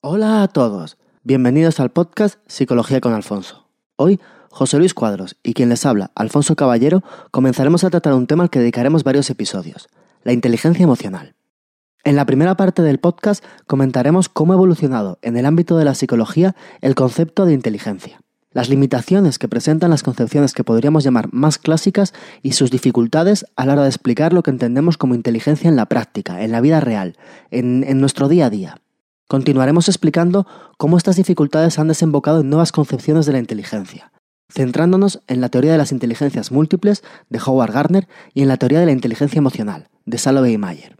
Hola a todos, bienvenidos al podcast Psicología con Alfonso. Hoy, José Luis Cuadros y quien les habla, Alfonso Caballero, comenzaremos a tratar un tema al que dedicaremos varios episodios, la inteligencia emocional. En la primera parte del podcast comentaremos cómo ha evolucionado en el ámbito de la psicología el concepto de inteligencia, las limitaciones que presentan las concepciones que podríamos llamar más clásicas y sus dificultades a la hora de explicar lo que entendemos como inteligencia en la práctica, en la vida real, en, en nuestro día a día. Continuaremos explicando cómo estas dificultades han desembocado en nuevas concepciones de la inteligencia, centrándonos en la teoría de las inteligencias múltiples de Howard Gardner y en la teoría de la inteligencia emocional de Salovey y Mayer.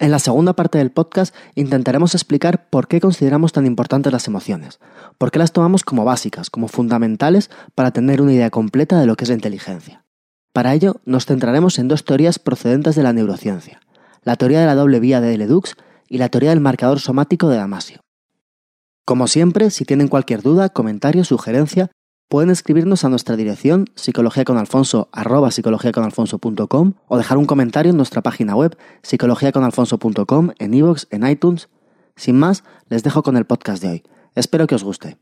En la segunda parte del podcast intentaremos explicar por qué consideramos tan importantes las emociones, por qué las tomamos como básicas, como fundamentales para tener una idea completa de lo que es la inteligencia. Para ello nos centraremos en dos teorías procedentes de la neurociencia, la teoría de la doble vía de Ledoux y la teoría del marcador somático de Damasio. Como siempre, si tienen cualquier duda, comentario, sugerencia, pueden escribirnos a nuestra dirección psicologiaconalfonso@psicologiaconalfonso.com o dejar un comentario en nuestra página web psicologiaconalfonso.com, en iVoox, en iTunes. Sin más, les dejo con el podcast de hoy. Espero que os guste.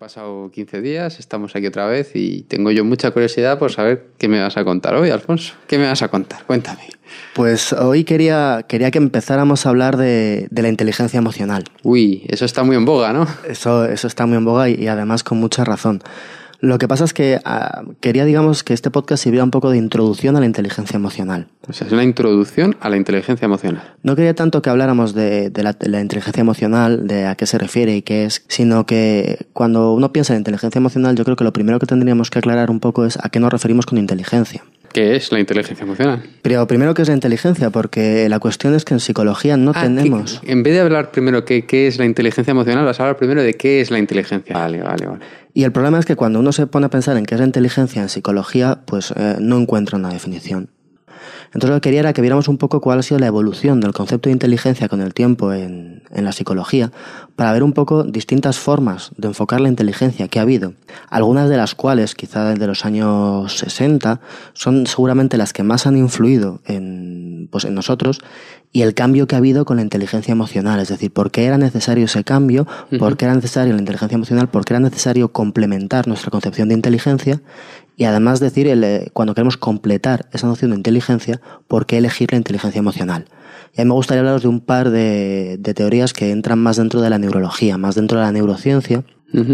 Pasado 15 días, estamos aquí otra vez y tengo yo mucha curiosidad por saber qué me vas a contar hoy, Alfonso. ¿Qué me vas a contar? Cuéntame. Pues hoy quería, quería que empezáramos a hablar de, de la inteligencia emocional. Uy, eso está muy en boga, ¿no? Eso, eso está muy en boga y, y además con mucha razón. Lo que pasa es que ah, quería, digamos, que este podcast sirviera un poco de introducción a la inteligencia emocional. O sea, es una introducción a la inteligencia emocional. No quería tanto que habláramos de, de la, de la inteligencia emocional, de a qué se refiere y qué es, sino que cuando uno piensa en inteligencia emocional, yo creo que lo primero que tendríamos que aclarar un poco es a qué nos referimos con inteligencia. ¿Qué es la inteligencia emocional? Pero primero, ¿qué es la inteligencia? Porque la cuestión es que en psicología no Ah, tenemos... que- en vez de hablar primero qué, qué es la inteligencia emocional, vas a hablar primero de qué es la inteligencia. Vale, vale, vale. Y el problema es que cuando uno se pone a pensar en qué es la inteligencia en psicología, pues eh, no encuentra una definición. Entonces lo que quería era que viéramos un poco cuál ha sido la evolución del concepto de inteligencia con el tiempo en, en la psicología, para ver un poco distintas formas de enfocar la inteligencia que ha habido, algunas de las cuales, quizá desde los años 60, son seguramente las que más han influido en, pues, en nosotros, y el cambio que ha habido con la inteligencia emocional, es decir, por qué era necesario ese cambio, por qué era necesario la inteligencia emocional, por qué era necesario complementar nuestra concepción de inteligencia y además decir, el, eh, cuando queremos completar esa noción de inteligencia, por qué elegir la inteligencia emocional. Y a mí me gustaría hablaros de un par de, de teorías que entran más dentro de la neurología, más dentro de la neurociencia,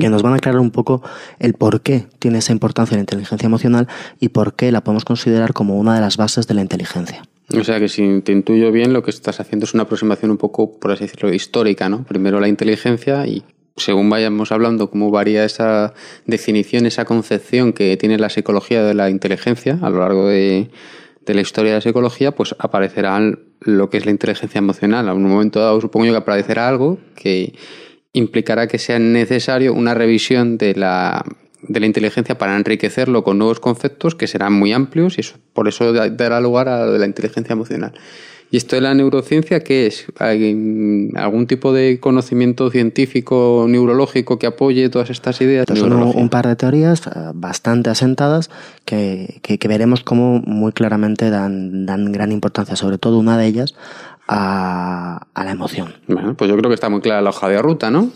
que nos van a aclarar un poco el por qué tiene esa importancia la inteligencia emocional y por qué la podemos considerar como una de las bases de la inteligencia. O sea que si te intuyo bien, lo que estás haciendo es una aproximación un poco, por así decirlo, histórica, ¿no? Primero la inteligencia y según vayamos hablando cómo varía esa definición, esa concepción que tiene la psicología de la inteligencia a lo largo de, la historia de la psicología, pues aparecerá lo que es la inteligencia emocional. A un momento dado supongo yo que aparecerá algo que implicará que sea necesario una revisión de la, de la inteligencia para enriquecerlo con nuevos conceptos que serán muy amplios y eso, por eso da- dará lugar a la inteligencia emocional. ¿Y esto de la neurociencia qué es? ¿Hay algún tipo de conocimiento científico neurológico que apoye todas estas ideas? Estas son un, par de teorías eh, bastante asentadas que, que- que veremos cómo muy claramente dan, dan gran importancia, sobre todo una de ellas, a, a la emoción. Bueno, pues yo creo que está muy clara la hoja de ruta, ¿no?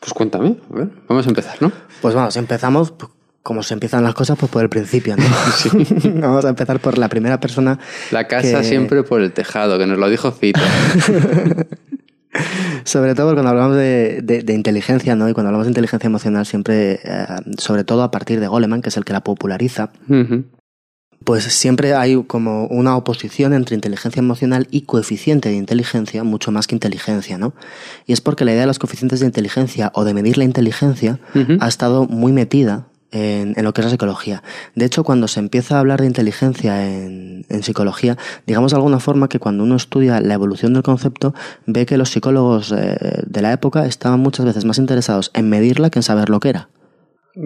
Pues cuéntame, a ver, vamos a empezar, ¿no? Pues vamos, empezamos, pues, como se empiezan las cosas, pues por el principio, ¿no? vamos a empezar por la primera persona. La casa que- siempre por el tejado, que nos lo dijo Fito. Sobre todo cuando hablamos de, de- de inteligencia, ¿no? Y cuando hablamos de inteligencia emocional, siempre, eh, sobre todo a partir de Goleman, que es el que la populariza, pues siempre hay como una oposición entre inteligencia emocional y coeficiente de inteligencia, mucho más que inteligencia, ¿no? Y es porque la idea de los coeficientes de inteligencia o de medir la inteligencia ha estado muy metida en, lo que es la psicología. De hecho, cuando se empieza a hablar de inteligencia en, en psicología, digamos de alguna forma que cuando uno estudia la evolución del concepto, ve que los psicólogos eh, de la época estaban muchas veces más interesados en medirla que en saber lo que era.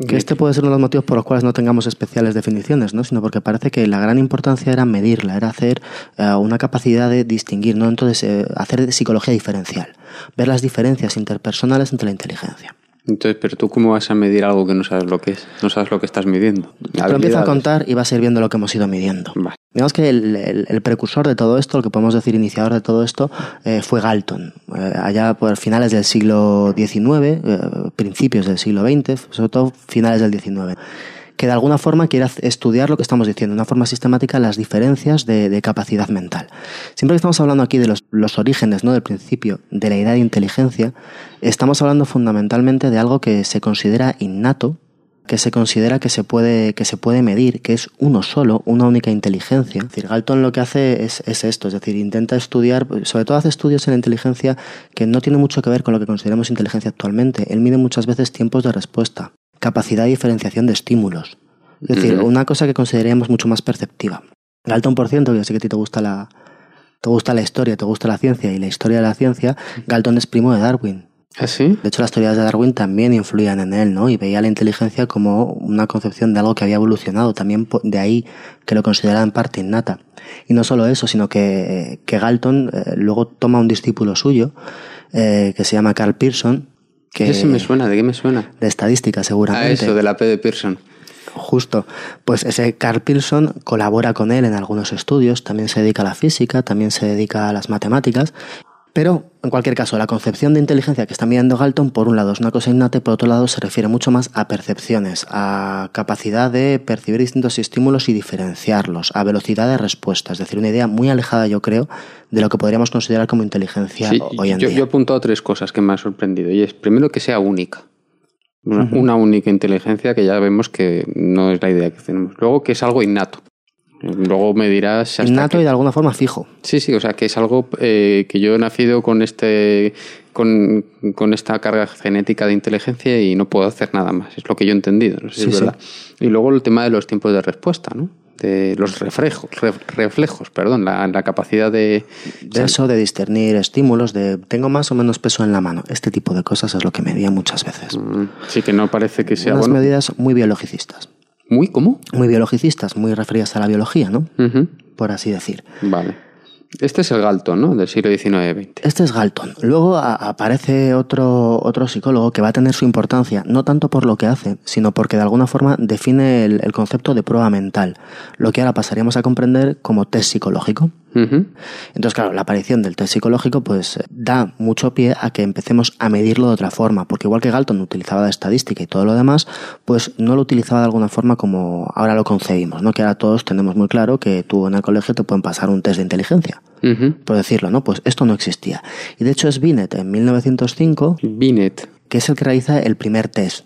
Que este puede ser uno de los motivos por los cuales no tengamos especiales definiciones, ¿no? sino porque parece que la gran importancia era medirla, era hacer eh, una capacidad de distinguir, ¿no? entonces eh, hacer psicología diferencial, ver las diferencias interpersonales entre la inteligencia. Entonces, pero tú cómo vas a medir algo que no sabes lo que es, no sabes lo que estás midiendo. Pero empieza a contar y vas a ir viendo lo que hemos ido midiendo. Vale. Digamos que el, el- el precursor de todo esto, lo que podemos decir iniciador de todo esto, eh, fue Galton. Eh, allá por finales del siglo XIX, eh, principios del siglo XX, sobre todo finales del XIX. Que de alguna forma quiere estudiar lo que estamos diciendo, de una forma sistemática, las diferencias de, capacidad mental. Siempre que estamos hablando aquí de los, los orígenes, ¿no? del principio de la idea de inteligencia, estamos hablando fundamentalmente de algo que se considera innato, que se considera que se puede, que se puede medir, que es uno solo, una única inteligencia. Es decir, Galton lo que hace es, es esto, es decir, intenta estudiar, sobre todo hace estudios en la inteligencia que no tiene mucho que ver con lo que consideramos inteligencia actualmente. Él mide muchas veces tiempos de respuesta, capacidad de diferenciación de estímulos. Es decir, una cosa que consideraríamos mucho más perceptiva. Galton, por ciento, que yo sé que a ti te gusta la, te gusta la historia, te gusta la ciencia y la historia de la ciencia, Galton es primo de Darwin. ¿Ah, sí? De hecho, las teorías de Darwin también influían en él, ¿no? Y veía la inteligencia como una concepción de algo que había evolucionado, también de ahí que lo consideraba en parte innata. Y no solo eso, sino que, que Galton eh, luego toma un discípulo suyo, eh, que se llama Carl Pearson, que Ese me suena, ¿de qué me suena? de estadística Ah, seguramente. eso, de la P de Pearson. Justo. Pues ese Carl Pearson colabora con él en algunos estudios, también se dedica a la física, también se dedica a las matemáticas. Pero, en cualquier caso, la concepción de inteligencia que está mirando Galton, por un lado, es una cosa innata y por otro lado se refiere mucho más a percepciones, a capacidad de percibir distintos estímulos y diferenciarlos, a velocidad de respuesta. Es decir, una idea muy alejada, yo creo, de lo que podríamos considerar como inteligencia Sí, hoy en yo, día. yo he apuntado tres cosas que me han sorprendido. Y es, primero, que sea única. Una, una única inteligencia que ya vemos que no es la idea que tenemos. Luego, que es algo innato. Luego me dirás hasta qué- y de alguna forma fijo. Sí, sí, o sea, que es algo eh, que yo he nacido con este con, con esta carga genética de inteligencia y no puedo hacer nada más. Es lo que yo he entendido, no sé si Sí, es sí. verdad. Y luego el tema de los tiempos de respuesta, ¿no? De los reflejos, re- reflejos, perdón, la, la capacidad de... De eso, de discernir estímulos, de tengo más o menos peso en la mano. Este tipo de cosas es lo que medía muchas veces. Mm, Sí, que no parece que sea... Unas Bueno, medidas muy biologicistas. ¿Muy? ¿Cómo? Muy biologicistas, muy referidas a la biología, ¿no? Por así decir. Vale. Este es el Galton, ¿no? Del siglo XIX-XX. Este es Galton. Luego aparece otro, otro psicólogo que va a tener su importancia, no tanto por lo que hace, sino porque de alguna forma define el, el concepto de prueba mental, lo que ahora pasaríamos a comprender como test psicológico. Entonces, claro, la aparición del test psicológico pues eh, da mucho pie a que empecemos a medirlo de otra forma, porque igual que Galton utilizaba la estadística y todo lo demás, pues no lo utilizaba de alguna forma como ahora lo concebimos, ¿no? Que ahora todos tenemos muy claro que tú en el colegio te pueden pasar un test de inteligencia, por decirlo, ¿no? Pues esto no existía. Y de hecho es Binet en 1905 Binet. que es el que realiza el primer test.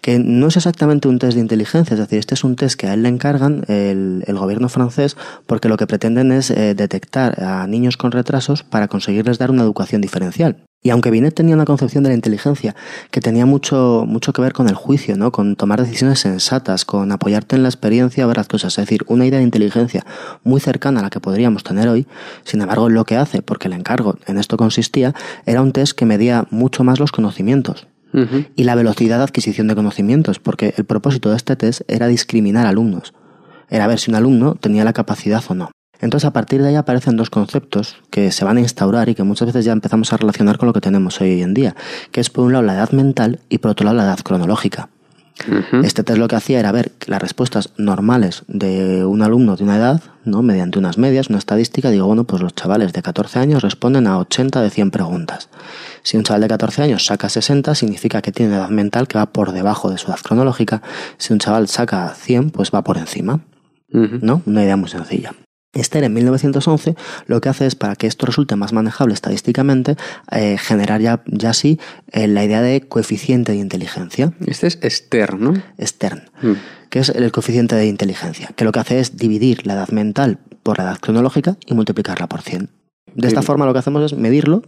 Que no es exactamente un test de inteligencia, es decir, este es un test que a él le encargan el, gobierno francés porque lo que pretenden es eh, detectar a niños con retrasos para conseguirles dar una educación diferencial. Y aunque Binet tenía una concepción de la inteligencia que tenía mucho, mucho que ver con el juicio, ¿no? con tomar decisiones sensatas, con apoyarte en la experiencia, ver las cosas, es decir, una idea de inteligencia muy cercana a la que podríamos tener hoy, sin embargo lo que hace, porque el encargo en esto consistía, era un test que medía mucho más los conocimientos Y la velocidad de adquisición de conocimientos, porque el propósito de este test era discriminar alumnos. Era ver si un alumno tenía la capacidad o no. Entonces, a partir de ahí aparecen dos conceptos que se van a instaurar y que muchas veces ya empezamos a relacionar con lo que tenemos hoy en día, que es por un lado la edad mental y por otro lado la edad cronológica. Este test lo que hacía era ver las respuestas normales de un alumno de una edad, ¿no? mediante unas medias, una estadística. Digo, bueno, pues los chavales de 14 años responden a 80 de 100 preguntas. Si un chaval de 14 años saca 60, significa que tiene edad mental que va por debajo de su edad cronológica. Si un chaval saca 100, pues va por encima. ¿no? Una idea muy sencilla. Esther en 1911 lo que hace es, para que esto resulte más manejable estadísticamente, eh, generar ya, ya sí eh, la idea de coeficiente de inteligencia, Este es Stern, ¿no? Stern, Mm. que es el coeficiente de inteligencia, que lo que hace es dividir la edad mental por la edad cronológica y multiplicarla por 100. De esta Sí. forma lo que hacemos es medirlo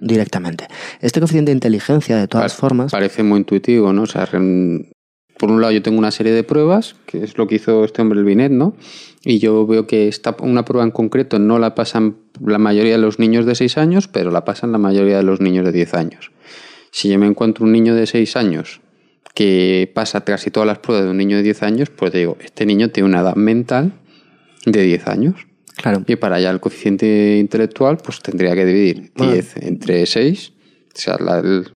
directamente. Este coeficiente de inteligencia, de todas formas, Parece muy intuitivo, ¿no? O sea, por un lado yo tengo una serie de pruebas, que es lo que hizo este hombre el Binet, ¿no? Y yo veo que esta, una prueba en concreto no la pasan la mayoría de los niños de 6 años, pero la pasan la mayoría de los niños de 10 años. Si yo me encuentro un niño de 6 años que pasa casi todas las pruebas de un niño de 10 años, pues digo, este niño tiene una edad mental de 10 años. Claro. Y para allá el coeficiente intelectual, pues tendría que dividir Bueno. 10 entre 6 o sea, la- el-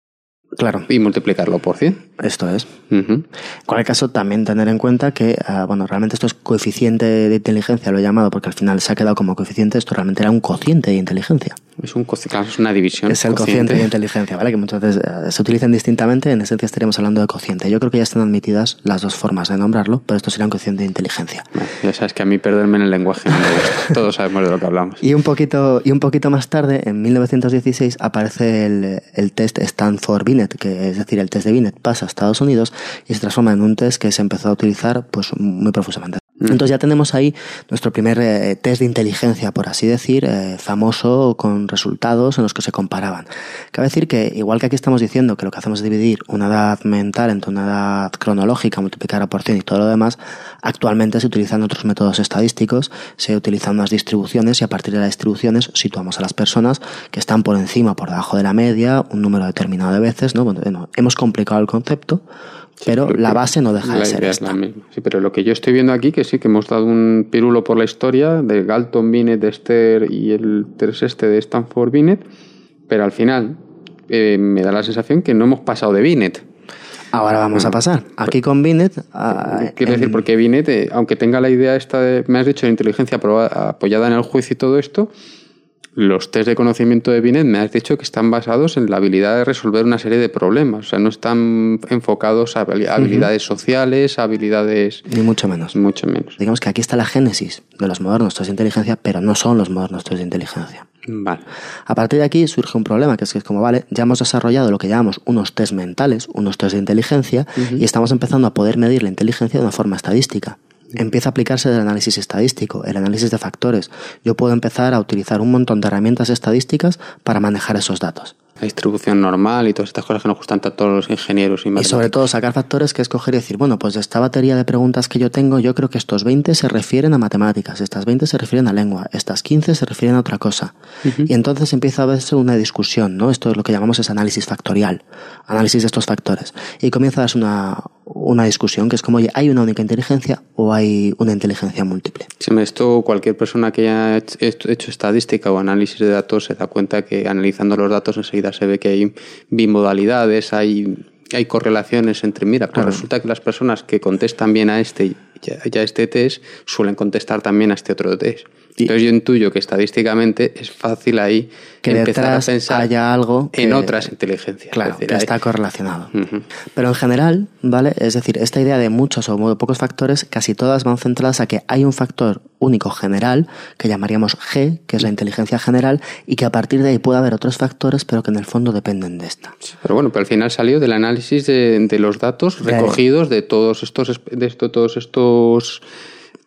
Claro, y multiplicarlo por 100. Esto es. En cualquier caso, también tener en cuenta que, ah, bueno, realmente esto es coeficiente de inteligencia, lo he llamado, porque al final se ha quedado como coeficiente, esto realmente era un cociente de inteligencia. Es, un, claro, es una división. Es el cociente de inteligencia, ¿vale? Que muchas veces eh, se utilizan distintamente, en esencia estaríamos hablando de cociente. Yo creo que ya están admitidas las dos formas de nombrarlo, pero esto sería un cociente de inteligencia. Bueno, ya sabes que a mí perderme en el lenguaje no me gusta. Todos sabemos de lo que hablamos. Y un poquito, y un poquito más tarde, en 1916, aparece el, el test Stanford-Binet, que es decir, el test de Binet pasa a Estados Unidos y se transforma en un test que se empezó a utilizar pues muy profusamente. Entonces ya tenemos ahí nuestro primer eh, test de inteligencia, por así decir, eh, famoso, con resultados en los que se comparaban. Cabe decir que, igual que aquí estamos diciendo que lo que hacemos es dividir una edad mental entre una edad cronológica, multiplicar por 100 y todo lo demás, actualmente se utilizan otros métodos estadísticos, se utilizan unas distribuciones y a partir de las distribuciones situamos a las personas que están por encima o por debajo de la media, un número determinado de veces, ¿no? Bueno, hemos complicado el concepto, pero la base no deja de ser es esta. la misma. Sí, pero lo que yo estoy viendo aquí, que sí, que hemos dado un pirulo por la historia de Galton, Binet, Esther y el este de Stanford Binet, pero al final eh, me da la sensación que no hemos pasado de Binet. Ahora vamos a pasar. Aquí con Binet. ah, Quiero en- decir, porque Binet, eh, aunque tenga la idea esta de, me has dicho, de inteligencia apoyada en el juicio y todo esto, los test de conocimiento de Binet me has dicho que están basados en la habilidad de resolver una serie de problemas. O sea, no están enfocados a habili- habilidades sociales, a habilidades Ni mucho menos. mucho menos. Digamos que aquí está la génesis de los modernos test de inteligencia, pero no son los modernos test de inteligencia. Vale. A partir de aquí surge un problema, que es que es como, vale, ya hemos desarrollado lo que llamamos unos test mentales, unos test de inteligencia, y estamos empezando a poder medir la inteligencia de una forma estadística. Empieza a aplicarse el análisis estadístico, el análisis de factores. Yo puedo empezar a utilizar un montón de herramientas estadísticas para manejar esos datos. La distribución normal y todas estas cosas que nos gustan tanto a todos los ingenieros y Y sobre todo sacar factores que escoger y decir, bueno, pues de esta batería de preguntas que yo tengo, yo creo que estos 20 se refieren a matemáticas, estas 20 se refieren a lengua, estas 15 se refieren a otra cosa. Y entonces empieza a verse una discusión, ¿no? Esto es lo que llamamos es análisis factorial, análisis de estos factores. Y comienza a darse una, una discusión que es como, oye, ¿hay una única inteligencia o hay una inteligencia múltiple? Sí, Esto cualquier persona que haya hecho estadística o análisis de datos se da cuenta que analizando los datos enseguida se ve que hay bimodalidades, hay, hay correlaciones entre, mira, pues resulta que las personas que contestan bien a este y a- este test suelen contestar también a este otro test. Y- Entonces yo intuyo que estadísticamente es fácil ahí Que empezar a pensar haya algo en que- otras inteligencias. Claro, Es decir, que está correlacionado. Ujú. Pero en general, ¿vale? Es decir, esta idea de muchos o muy pocos factores, casi todas van centradas a que hay un factor único general, que llamaríamos G, que es la inteligencia general, y que a partir de ahí puede haber otros factores, pero que en el fondo dependen de esta. Pero bueno, pero al final salió del análisis de, de los datos recogidos de todos estos de esto, todos estos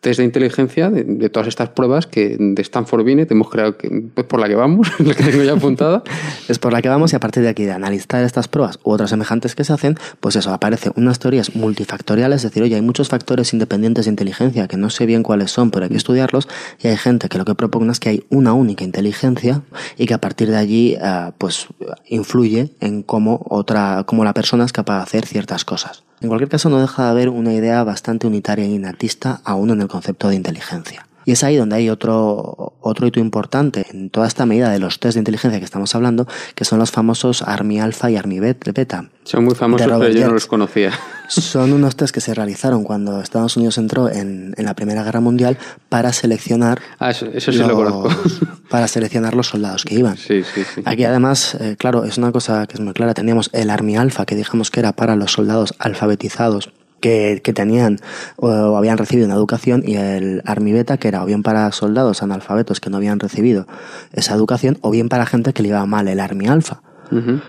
test de inteligencia, de, todas estas pruebas que de Stanford Binet hemos creado que pues por la que vamos, la que tengo ya apuntada. Es por la que vamos y a partir de aquí de analizar estas pruebas u otras semejantes que se hacen, pues eso, aparecen unas teorías multifactoriales, es decir, oye, hay muchos factores independientes de inteligencia que no sé bien cuáles son, pero hay que estudiarlos, y hay gente que lo que propone es que hay una única inteligencia y que a partir de allí, eh, pues, influye en cómo otra, cómo la persona es capaz de hacer ciertas cosas. En cualquier caso, no deja de haber una idea bastante unitaria e innatista aún en el concepto de inteligencia. Y es ahí donde hay otro, otro hito importante en toda esta medida de los test de inteligencia que estamos hablando, que son los famosos Army Alpha y Army Bet- Beta. Son muy famosos, pero yo no los conocía. Son unos test que se realizaron cuando Estados Unidos entró en, en la Primera Guerra Mundial para seleccionar Ah, eso, eso sí lo los- conozco. para seleccionar los soldados que iban. Sí, sí, sí. Aquí además, eh, claro, es una cosa que es muy clara. Teníamos el Army Alpha, que dijimos que era para los soldados alfabetizados que, que tenían o, habían recibido una educación, y el Army Beta, que era o bien para soldados analfabetos que no habían recibido esa educación, o bien para gente que le iba mal el Army Alpha.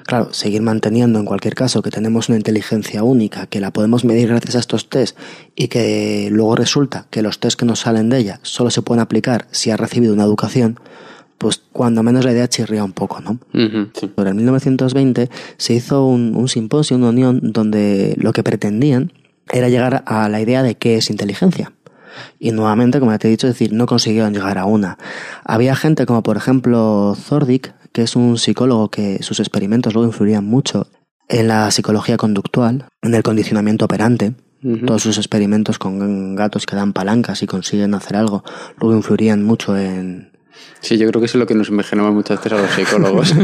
Claro, seguir manteniendo en cualquier caso que tenemos una inteligencia única, que la podemos medir gracias a estos test y que luego resulta que los test que nos salen de ella solo se pueden aplicar si ha recibido una educación, pues cuando menos la idea chirría un poco, ¿no? Ujú, sí. Pero en 1920 se hizo un, un simposio, una unión, donde lo que pretendían era llegar a la idea de qué es inteligencia. Y nuevamente, como ya te he dicho, es decir, no consiguieron llegar a una. Había gente como por ejemplo Zordick, que es un psicólogo que sus experimentos luego influirían mucho en la psicología conductual, en el condicionamiento operante. Todos sus experimentos con gatos que dan palancas y consiguen hacer algo, luego influirían mucho en, Sí, yo creo que eso es lo que nos imaginamos muchas veces a los psicólogos.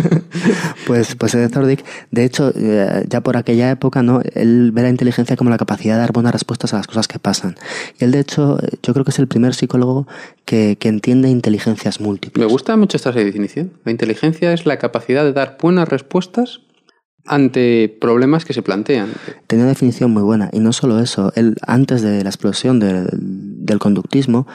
Pues, pues Ed Zordick, de hecho, eh, ya por aquella época, ¿no? Él ve la inteligencia como la capacidad de dar buenas respuestas a las cosas que pasan. Y él, de hecho, eh, yo creo que es el primer psicólogo que, que entiende inteligencias múltiples. Me gusta mucho esta definición. La inteligencia es la capacidad de dar buenas respuestas ante problemas que se plantean. Tenía una definición muy buena. Y no solo eso, él, antes de la explosión del, del conductismo,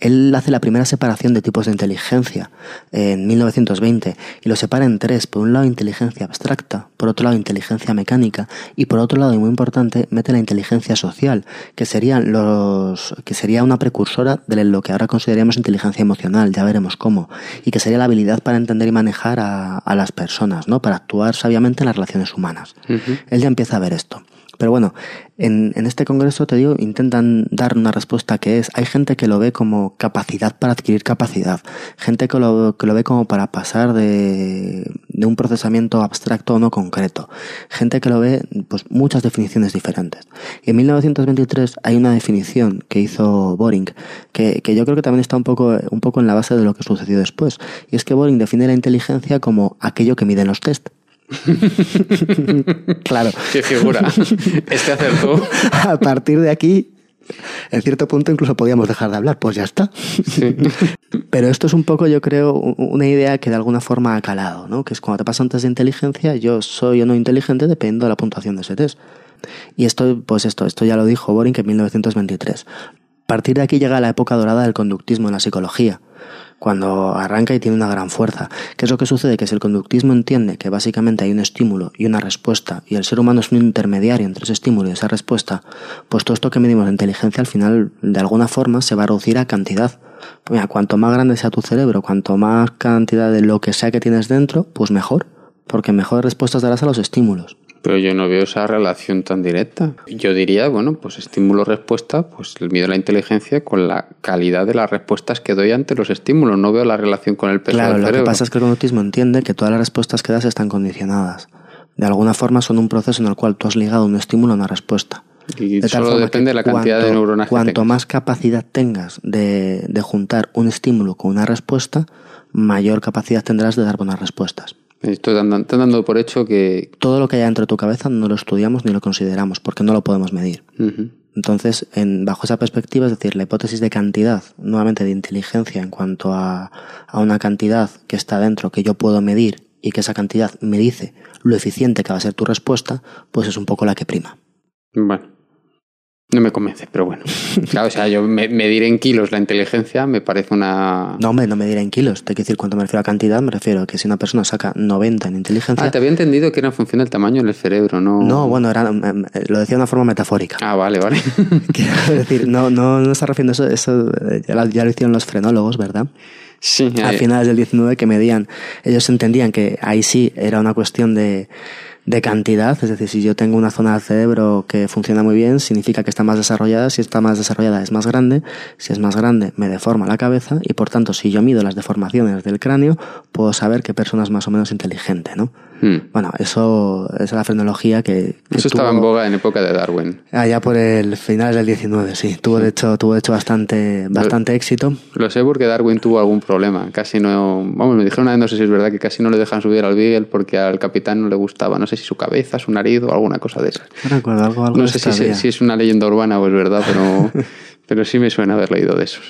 él hace la primera separación de tipos de inteligencia en 1920 y lo separa en tres. Por un lado, inteligencia abstracta, por otro lado, inteligencia mecánica y por otro lado, y muy importante, mete la inteligencia social, que serían los que sería una precursora de lo que ahora consideraríamos inteligencia emocional, ya veremos cómo, y que sería la habilidad para entender y manejar a, a las personas, ¿no? Para actuar sabiamente en las relaciones humanas. Él ya empieza a ver esto. Pero bueno, en, en este congreso, te digo, intentan dar una respuesta que es, hay gente que lo ve como capacidad para adquirir capacidad, gente que lo, que lo ve como para pasar de, de un procesamiento abstracto a uno concreto, gente que lo ve, pues muchas definiciones diferentes. Y en 1923 hay una definición que hizo Boring, que, que yo creo que también está un poco, un poco en la base de lo que sucedió después, y es que Boring define la inteligencia como aquello que miden los test. claro. Qué figura. Este acertó. A partir de aquí, en cierto punto incluso podíamos dejar de hablar, pues ya está. Sí. Pero esto es un poco, yo creo, una idea que de alguna forma ha calado, ¿no? Que es cuando te pasa un test de inteligencia, yo soy o no inteligente dependiendo de la puntuación de ese test. Y esto, pues esto, esto ya lo dijo Boring en 1923. A partir de aquí llega la época dorada del conductismo en la psicología, cuando arranca y tiene una gran fuerza. ¿Qué es lo que sucede? Que si el conductismo entiende que básicamente hay un estímulo y una respuesta, y el ser humano es un intermediario entre ese estímulo y esa respuesta, pues todo esto que medimos de inteligencia al final, de alguna forma, se va a reducir a cantidad. Mira, cuanto más grande sea tu cerebro, cuanto más cantidad de lo que sea que tienes dentro, pues mejor, porque mejores respuestas darás a los estímulos. Pero yo no veo esa relación tan directa. Yo diría, bueno, pues estímulo-respuesta, pues el miedo a la inteligencia con la calidad de las respuestas que doy ante los estímulos. No veo la relación con el peso Claro, del lo que pasa es que el conductismo entiende que todas las respuestas que das están condicionadas. De alguna forma son un proceso en el cual tú has ligado un estímulo a una respuesta. Y De solo depende de la cantidad de cuanto- neuronas que Cuanto tengas. más capacidad tengas de, de juntar un estímulo con una respuesta, mayor capacidad tendrás de dar buenas respuestas. Estoy dando, estoy dando por hecho que... Todo lo que hay dentro de tu cabeza no lo estudiamos ni lo consideramos porque no lo podemos medir. Entonces, en, bajo esa perspectiva, es decir, la hipótesis de cantidad, nuevamente de inteligencia en cuanto a, a una cantidad que está dentro, que yo puedo medir y que esa cantidad me dice lo eficiente que va a ser tu respuesta, pues es un poco la que prima. Bueno, no me convence, pero bueno. Claro, o sea, yo me- medir en kilos la inteligencia me parece una... No, hombre, no me diré en kilos. Te quiero decir, cuando me refiero a cantidad, me refiero a que si una persona saca 90 en inteligencia. Ah, te había entendido que era en función del tamaño del cerebro, ¿no? No, bueno, era, em, eh, lo decía de una forma metafórica. Ah, vale, vale. Quiero decir, no, no, no está refiriendo eso, eso eh, ya, lo- ya lo hicieron los frenólogos, ¿verdad? sí, a ahí- finales del 19 que medían, ellos entendían que ahí sí era una cuestión de, de cantidad, es decir, si yo tengo una zona del cerebro que funciona muy bien, significa que está más desarrollada, si está más desarrollada es más grande, si es más grande me deforma la cabeza y por tanto si yo mido las deformaciones del cráneo, puedo saber qué persona es más o menos inteligente, ¿no? Hmm. Bueno, eso esa es la frenología que... que Eso estaba en boga en época de Darwin. Allá por el final del 19, sí. Tuvo de hecho, tuvo de hecho bastante, bastante éxito. Lo sé porque Darwin tuvo algún problema. Casi no. Vamos, me dijeron una vez, no sé si es verdad, que casi no le dejan subir al Beagle porque al capitán no le gustaba. No sé si su cabeza, su nariz o alguna cosa de esas. No recuerdo algo, algo No sé si, si es una leyenda urbana o es verdad, pero, pero sí me suena haber leído de esos.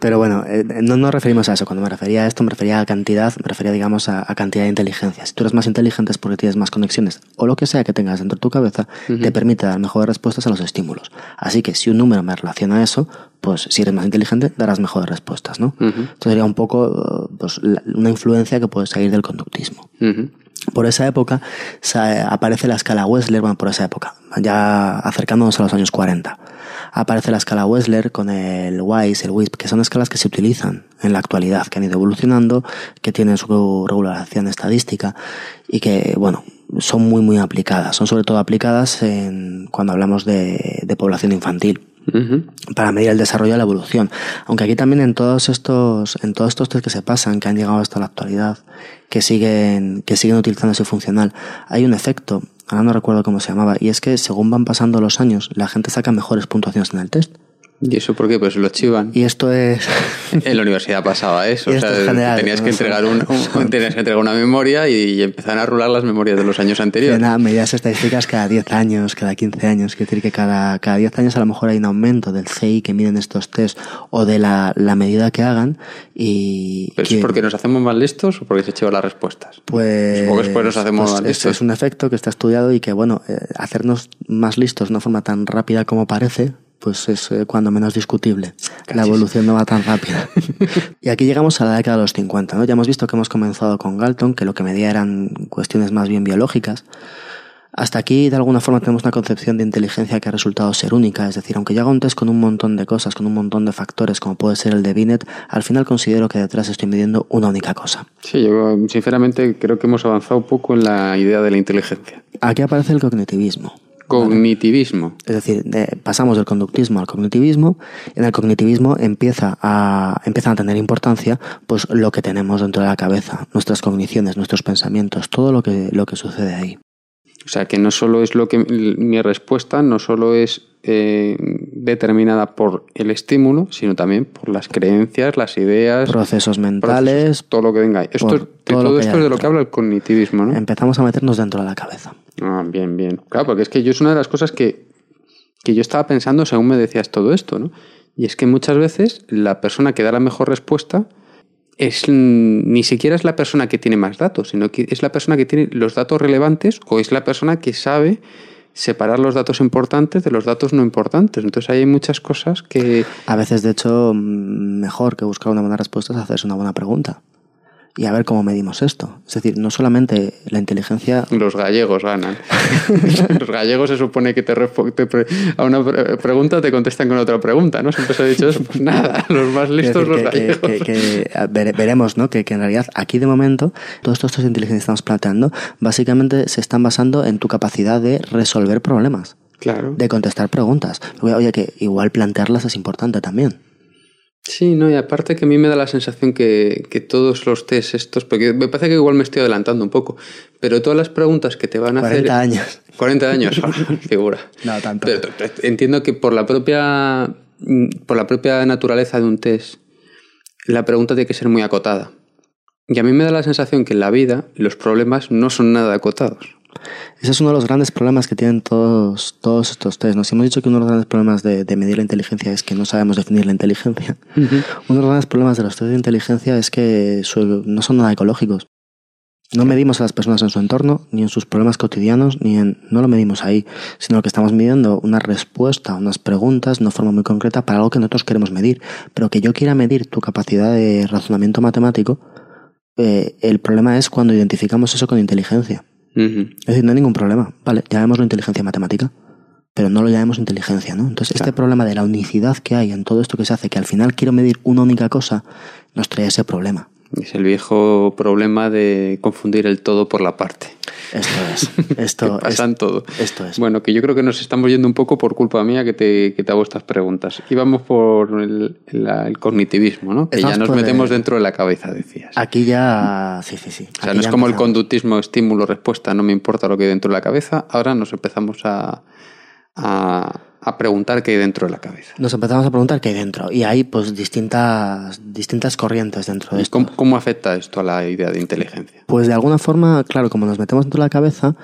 Pero bueno, eh, no nos referimos a eso. Cuando me refería a esto, me refería a cantidad, me refería, digamos, a, a cantidad de inteligencia. Si tú eres más inteligente es porque tienes más conexiones o lo que sea que tengas dentro de tu cabeza, te permite dar mejores respuestas a los estímulos. Así que si un número me relaciona a eso, pues si eres más inteligente, darás mejores respuestas, ¿no? Entonces sería un poco eh, pues, la- una influencia que puede salir del conductismo. Por esa época aparece la escala Wessler, bueno, por esa época, ya acercándonos a los años 40. Aparece la escala Wessler con el WISE, el WISP, que son escalas que se utilizan en la actualidad, que han ido evolucionando, que tienen su regulación estadística y que, bueno, son muy, muy aplicadas. Son sobre todo aplicadas en, cuando hablamos de, de población infantil Para medir el desarrollo de la evolución. Aunque aquí también en todos estos, en todos estos test que se pasan, que han llegado hasta la actualidad, que siguen, que siguen utilizándose funcional, hay un efecto, ahora no recuerdo cómo se llamaba, y es que según van pasando los años, la gente saca mejores puntuaciones en el test. ¿Y eso por qué? Pues lo chivan. Y esto es, En la universidad pasaba eso. O sea, general, tenías, que entregar un, un- tenías que entregar una memoria y, empezaban a rular las memorias de los años anteriores. nada, medidas estadísticas cada 10 años, cada 15 años. Quiere decir que cada, cada 10 años a lo mejor hay un aumento del CI que miden estos test o de la, la medida que hagan. Y ¿Pero que- es porque nos hacemos más listos o porque se chivan las respuestas? Pues, Supongo que después nos hacemos pues más listos. es un efecto que está estudiado y que, bueno, eh, hacernos más listos de una forma tan rápida como parece, pues es eh, cuando menos discutible. La evolución no va tan rápida. y aquí llegamos a la década de los 50, ¿no? Ya hemos visto que hemos comenzado con Galton, que lo que medía eran cuestiones más bien biológicas. Hasta aquí, de alguna forma, tenemos una concepción de inteligencia que ha resultado ser única. Es decir, aunque yo haga un test con un montón de cosas, con un montón de factores, como puede ser el de Binet, al final considero que detrás estoy midiendo una única cosa. Sí, yo sinceramente creo que hemos avanzado poco en la idea de la inteligencia. Aquí aparece el cognitivismo. Cognitivismo. Es decir, de- pasamos del conductismo al cognitivismo. En el cognitivismo empieza a, empiezan a tener importancia pues lo que tenemos dentro de la cabeza, nuestras cogniciones, nuestros pensamientos, todo lo que, lo que sucede ahí. O sea, que no solo es lo que mi respuesta no solo es eh, determinada por el estímulo, sino también por las creencias, las ideas, Procesos mentales. procesos, todo lo que venga ahí. Esto, es- todo esto es de lo que habla el cognitivismo, ¿no? Empezamos a meternos dentro de la cabeza. Ah, bien, bien. Claro, porque es que yo es una de las cosas que, que yo estaba pensando según me decías todo esto, ¿no? Y es que muchas veces la persona que da la mejor respuesta es ni siquiera es la persona que tiene más datos, sino que es la persona que tiene los datos relevantes o es la persona que sabe separar los datos importantes de los datos no importantes. Entonces hay muchas cosas que... A veces, de hecho, mm, mejor que buscar una buena respuesta es hacerse una buena pregunta. Y a ver cómo medimos esto. Es decir, no solamente la inteligencia Los gallegos ganan. Los gallegos se supone que te, a una pre- pregunta te contestan con otra pregunta, ¿no? Siempre se ha dicho eso. Pues nada, los más listos decir los que, gallegos. que- veremos ¿no? que, que en realidad aquí de momento todos estos test de inteligencia que estamos planteando básicamente se están basando en tu capacidad de resolver problemas, Claro. de contestar preguntas. Oye, que igual plantearlas es importante también. Sí, no, y aparte que a mí me da la sensación que, que todos los test estos, porque me parece que igual me estoy adelantando un poco, pero todas las preguntas que te van a 40 hacer... años. 40 años, figura. No, tanto. Pero t- entiendo que por la propia mm, por la propia naturaleza de un test, la pregunta tiene que ser muy acotada. Y a mí me da la sensación que en la vida los problemas no son nada acotados. Ese es uno de los grandes problemas que tienen todos, todos estos test. Nos hemos dicho que uno de los grandes problemas de, de medir la inteligencia es que no sabemos definir la inteligencia. Uno de los grandes problemas de los test de inteligencia es que su- no son nada ecológicos. No medimos a las personas en su entorno, ni en sus problemas cotidianos, ni en. No lo medimos ahí, sino que estamos midiendo una respuesta, unas preguntas de una forma muy concreta para algo que nosotros queremos medir. Pero que yo quiera medir tu capacidad de razonamiento matemático, eh, el problema es cuando identificamos eso con inteligencia. Es decir, no hay ningún problema. Vale, llamémoslo inteligencia matemática, pero no lo llamemos inteligencia, ¿no? Entonces, este problema de la unicidad que hay en todo esto que se hace, que al final quiero medir una única cosa, nos trae ese problema. Es el viejo problema de confundir el todo por la parte. Esto es. Esto pasan es, todo. Esto es. Bueno, que yo creo que nos estamos yendo un poco por culpa mía que te, que te hago estas preguntas. Y vamos por el, la- el cognitivismo, ¿no? Que Estamos ya nos metemos el- dentro de la cabeza, decías. Aquí ya. Sí, sí, sí. O sea, Aquí no es como el conductismo, estímulo, respuesta, no me importa lo que hay dentro de la cabeza. Ahora nos empezamos a, a, a preguntar qué hay dentro de la cabeza. Nos empezamos a preguntar qué hay dentro. Y hay, pues, distintas, distintas corrientes dentro de ¿Y esto. ¿Cómo, cómo afecta esto a la idea de inteligencia? Pues de alguna forma, claro, como nos metemos dentro de la cabeza,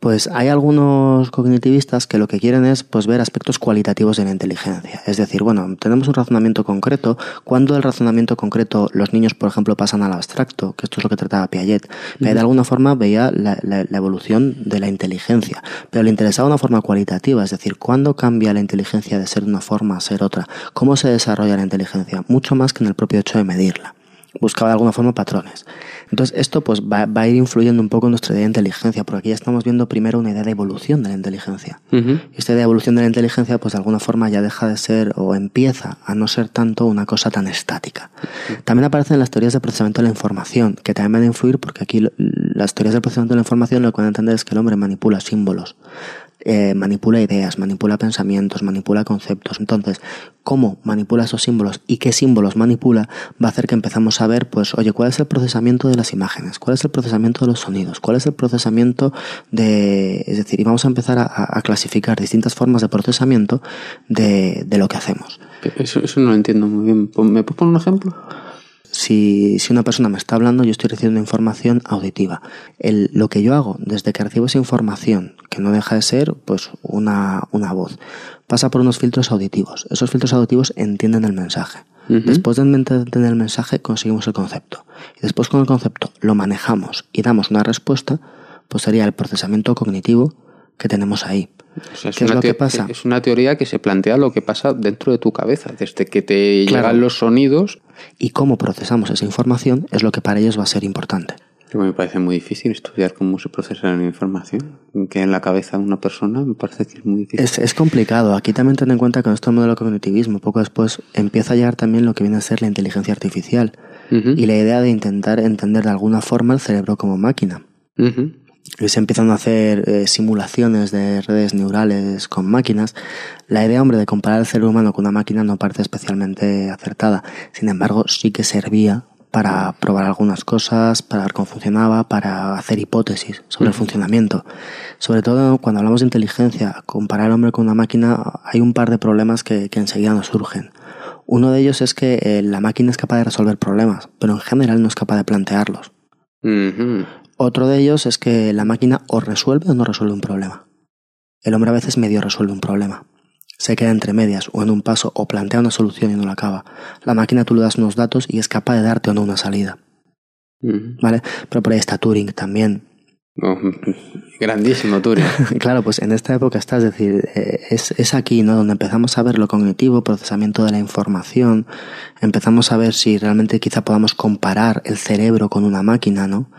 pues hay algunos cognitivistas que lo que quieren es pues ver aspectos cualitativos de la inteligencia. Es decir, bueno, tenemos un razonamiento concreto. Cuando el razonamiento concreto los niños, por ejemplo, pasan al abstracto, que esto es lo que trataba Piaget, Piaget de alguna forma veía la, la- la evolución de la inteligencia, pero le interesaba una forma cualitativa, es decir, cuándo cambia la inteligencia de ser de una forma a ser otra, cómo se desarrolla la inteligencia, mucho más que en el propio hecho de medirla buscaba de alguna forma patrones. Entonces, esto pues va, va a ir influyendo un poco en nuestra idea de inteligencia, porque aquí ya estamos viendo primero una idea de evolución de la inteligencia. Y esta idea de evolución de la inteligencia, pues de alguna forma ya deja de ser o empieza a no ser tanto una cosa tan estática. También aparecen las teorías de procesamiento de la información, que también van a influir porque aquí lo- las teorías del procesamiento de la información lo que van a entender es que el hombre manipula símbolos, eh, manipula ideas, manipula pensamientos, manipula conceptos. Entonces, cómo manipula esos símbolos y qué símbolos manipula va a hacer que empezamos a ver, pues, oye, ¿cuál es el procesamiento de las imágenes? ¿Cuál es el procesamiento de los sonidos? ¿Cuál es el procesamiento de... Es decir, y vamos a empezar a, clasificar distintas formas de procesamiento de, de lo que hacemos. Eso, eso no lo entiendo muy bien. ¿Me puedes poner un ejemplo? Si, si una persona me está hablando, yo estoy recibiendo información auditiva. El, lo que yo hago desde que recibo esa información, que no deja de ser pues una, una voz, pasa por unos filtros auditivos. Esos filtros auditivos entienden el mensaje. Después de entender el mensaje, conseguimos el concepto. Y después con el concepto lo manejamos y damos una respuesta, pues sería el procesamiento cognitivo que tenemos ahí. O sea, ¿Qué es una lo que pasa? Es una teoría que se plantea lo que pasa dentro de tu cabeza. Desde que te Claro. llegan los sonidos, Y cómo procesamos esa información es lo que para ellos va a ser importante. me parece muy difícil estudiar cómo se procesa la información. Que en la cabeza de una persona me parece que es muy difícil. Es, es complicado. Aquí también ten en cuenta que con esto del modelo cognitivismo, poco después empieza a llegar también lo que viene a ser la inteligencia artificial Ujú, y la idea de intentar entender de alguna forma el cerebro como máquina. ujú. Y se empiezan a hacer eh, simulaciones de redes neurales con máquinas. La idea, hombre, de comparar el cerebro humano con una máquina no parece especialmente acertada. Sin embargo, sí que servía para probar algunas cosas, para ver cómo funcionaba, para hacer hipótesis sobre el funcionamiento. Sobre todo cuando hablamos de inteligencia, comparar al hombre con una máquina, hay un par de problemas que, que enseguida nos surgen. Uno de ellos es que eh, la máquina es capaz de resolver problemas, pero en general no es capaz de plantearlos. Otro de ellos es que la máquina o resuelve o no resuelve un problema. El hombre a veces medio resuelve un problema. Se queda entre medias o en un paso o plantea una solución y no la acaba. La máquina tú le das unos datos y es capaz de darte o no una salida. ¿Vale? Pero por ahí está Turing también. Oh, grandísimo, Turing. claro, pues en esta época está, es decir, eh, es, es aquí ¿no? donde empezamos a ver lo cognitivo, procesamiento de la información, empezamos a ver si realmente quizá podamos comparar el cerebro con una máquina, ¿no?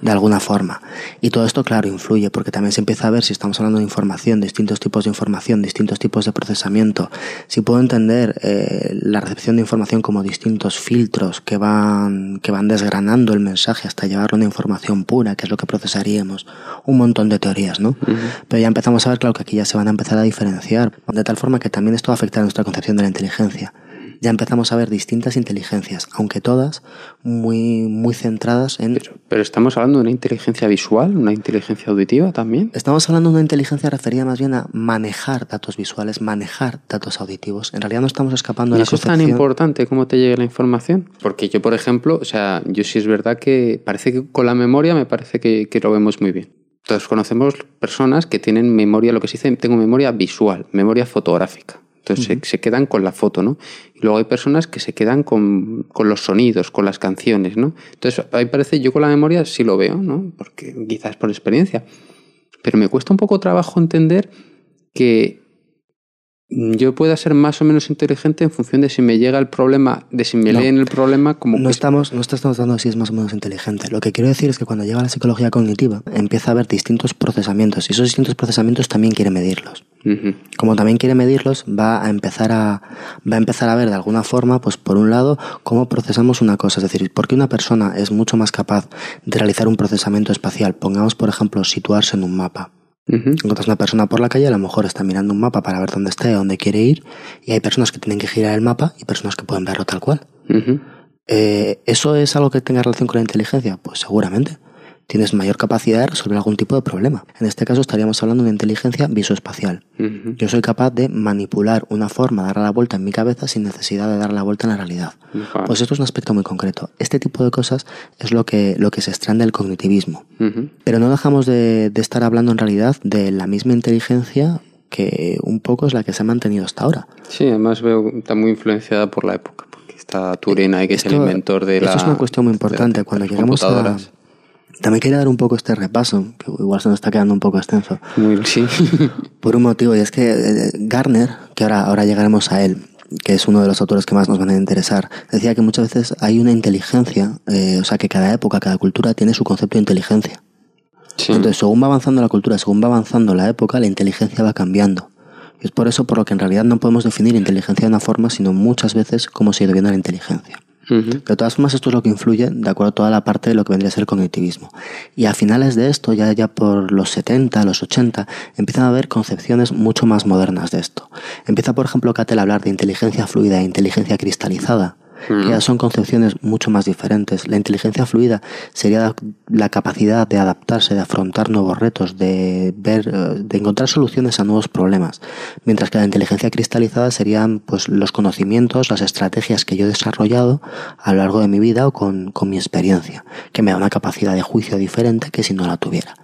De alguna forma. Y todo esto, claro, influye, porque también se empieza a ver si estamos hablando de información, distintos tipos de información, distintos tipos de procesamiento. Si puedo entender eh, la recepción de información como distintos filtros que van, que van desgranando el mensaje hasta llevarlo a una información pura, que es lo que Un montón de teorías, ¿no? Pero ya empezamos a ver, claro, que aquí ya se van a empezar a diferenciar, de tal forma que también esto va a afectar a nuestra concepción de la inteligencia. Ya empezamos a ver distintas inteligencias, aunque todas muy, muy centradas en... Pero, pero estamos hablando de una inteligencia visual, una inteligencia auditiva también. Estamos hablando de una inteligencia referida más bien a manejar datos visuales, manejar datos auditivos. En realidad no estamos escapando de ¿Y la eso es tan importante cómo te llegue la información? Porque yo, por ejemplo, o sea, yo sí es verdad que parece que con la memoria me parece que, que lo vemos muy bien. Entonces conocemos personas que tienen memoria, lo que se dice, tengo memoria visual, memoria fotográfica. Entonces se, se quedan con la foto, ¿no? Y luego hay personas que se quedan con, con los sonidos, con las canciones, ¿no? Entonces, a mí parece, yo con la memoria sí lo veo, ¿no? Porque quizás por experiencia. Pero me cuesta un poco trabajo entender que yo pueda ser más o menos inteligente en función de si me llega el problema, de si me No. leen el problema como No que- estamos, no estamos dando si es más o menos inteligente. Lo que quiero decir es que cuando llega la psicología cognitiva, empieza a haber distintos procesamientos y esos distintos procesamientos también quiere medirlos. Como también quiere medirlos, va a empezar a, va a empezar a ver de alguna forma, pues por un lado, cómo procesamos una cosa. Es decir, por qué una persona es mucho más capaz de realizar un procesamiento espacial. Pongamos, por ejemplo, situarse en un mapa. Ujú. Encuentras una persona por la calle, a lo mejor está mirando un mapa para ver dónde está y dónde quiere ir, y hay personas que tienen que girar el mapa y personas que pueden verlo tal cual. Eh, ¿Eso es algo que tenga relación con la inteligencia? Pues seguramente. Tienes mayor capacidad de resolver algún tipo de problema. En este caso estaríamos hablando de una inteligencia visoespacial. Yo soy capaz de manipular una forma, darle la vuelta en mi cabeza sin necesidad de darle la vuelta en la realidad. Pues esto es un aspecto muy concreto. Este tipo de cosas es lo que, lo que se extrae del cognitivismo. Pero no dejamos de, de estar hablando en realidad de la misma inteligencia que un poco es la que se ha mantenido hasta ahora. Sí, además veo que está muy influenciada por la época, porque está Turing ahí, que es el inventor de la Esto es una cuestión muy importante. Cuando llegamos a... También quería dar un poco este repaso, que igual se nos está quedando un poco extenso, Muy, sí. por un motivo, y es que eh, Garner, que ahora, ahora llegaremos a él, que es uno de los autores que más nos van a interesar, decía que muchas veces hay una inteligencia, eh, o sea, que cada época, cada cultura tiene su concepto de inteligencia. Sí. Entonces, según va avanzando la cultura, según va avanzando la época, la inteligencia va cambiando. Y es por eso por lo que en realidad no podemos definir inteligencia de una forma, sino muchas veces cómo se viendo la inteligencia. Ujú. De todas formas, esto es lo que influye de acuerdo a toda la parte de lo que vendría a ser el cognitivismo. Y a finales de esto, ya, ya por los 70, los 80, empiezan a haber concepciones mucho más modernas de esto. Empieza, por ejemplo, Cattell a hablar de inteligencia fluida e inteligencia cristalizada, que ya son concepciones mucho más diferentes. La inteligencia fluida sería la capacidad de adaptarse, de afrontar nuevos retos, de ver, eh, de encontrar soluciones a nuevos problemas, mientras que la inteligencia cristalizada serían pues los conocimientos, las estrategias que yo he desarrollado a lo largo de mi vida o con, con mi experiencia, que me da una capacidad de juicio diferente que si no la tuviera.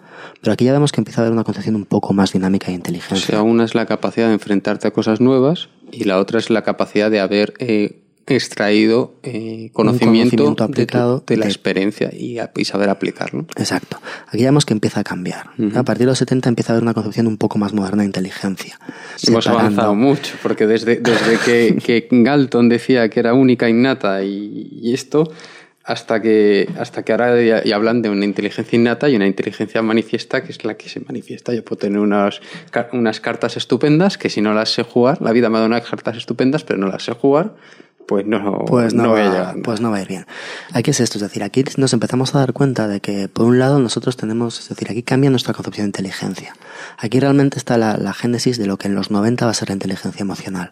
Pero aquí ya vemos que empieza a haber una concepción un poco más dinámica de O inteligencia. sea, una es la capacidad de enfrentarte a cosas nuevas y la otra es la capacidad de haber eh, extraído eh, conocimiento, conocimiento de tu- aplicado de, la de- experiencia y, a- y saber aplicarlo. Exacto. Aquí vemos que empieza a cambiar. Ujú. A partir de los 70 empieza a haber una concepción un poco más moderna de inteligencia. Hemos Separando- avanzado mucho, porque desde, desde que, que Galton decía que era única, innata y, y esto, hasta que, hasta que ahora ya, ya hablan de una inteligencia innata y una inteligencia manifiesta, que es la que se manifiesta. Yo puedo tener unas, unas cartas estupendas que si no las sé jugar, la vida me da unas cartas estupendas, pero no las sé jugar, pues no, pues no, va, a pues no va a ir bien. Aquí es esto, es decir, aquí nos empezamos a dar cuenta de que, por un lado, nosotros tenemos, es decir, aquí cambia nuestra concepción de inteligencia. Aquí realmente está la, la génesis de lo que en los 90 va a ser la inteligencia emocional.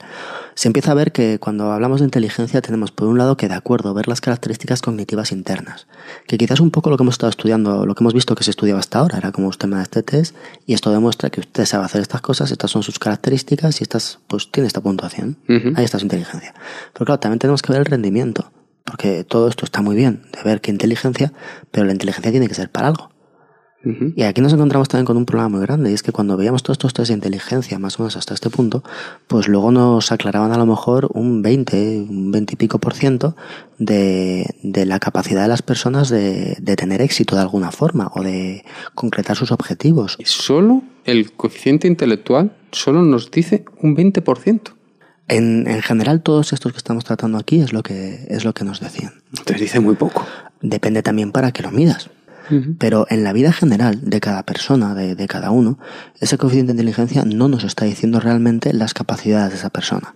Se empieza a ver que cuando hablamos de inteligencia tenemos, por un lado, que de acuerdo, ver las características cognitivas internas, que quizás un poco lo que hemos estado estudiando, lo que hemos visto que se estudiaba hasta ahora, era como usted me da este test, y esto demuestra que usted sabe hacer estas cosas, estas son sus características, y estas, pues tiene esta puntuación. Ahí está su inteligencia. Pero claro, también tenemos que ver el rendimiento. Porque todo esto está muy bien de ver qué inteligencia, pero la inteligencia tiene que ser para algo. Y aquí nos encontramos también con un problema muy grande, y es que cuando veíamos todos estos test de inteligencia, más o menos hasta este punto, pues luego nos aclaraban a lo mejor un 20, un 20 y pico por ciento de, de la capacidad de las personas de, de tener éxito de alguna forma o de concretar sus objetivos. Y solo el coeficiente intelectual solo nos dice un 20%. En, en general, todos estos que estamos tratando aquí es lo que, es lo que nos decían. Te dice muy poco. Depende también para que lo midas. Pero en la vida general de cada persona, de, de cada uno, ese coeficiente de inteligencia no nos está diciendo realmente las capacidades de esa persona.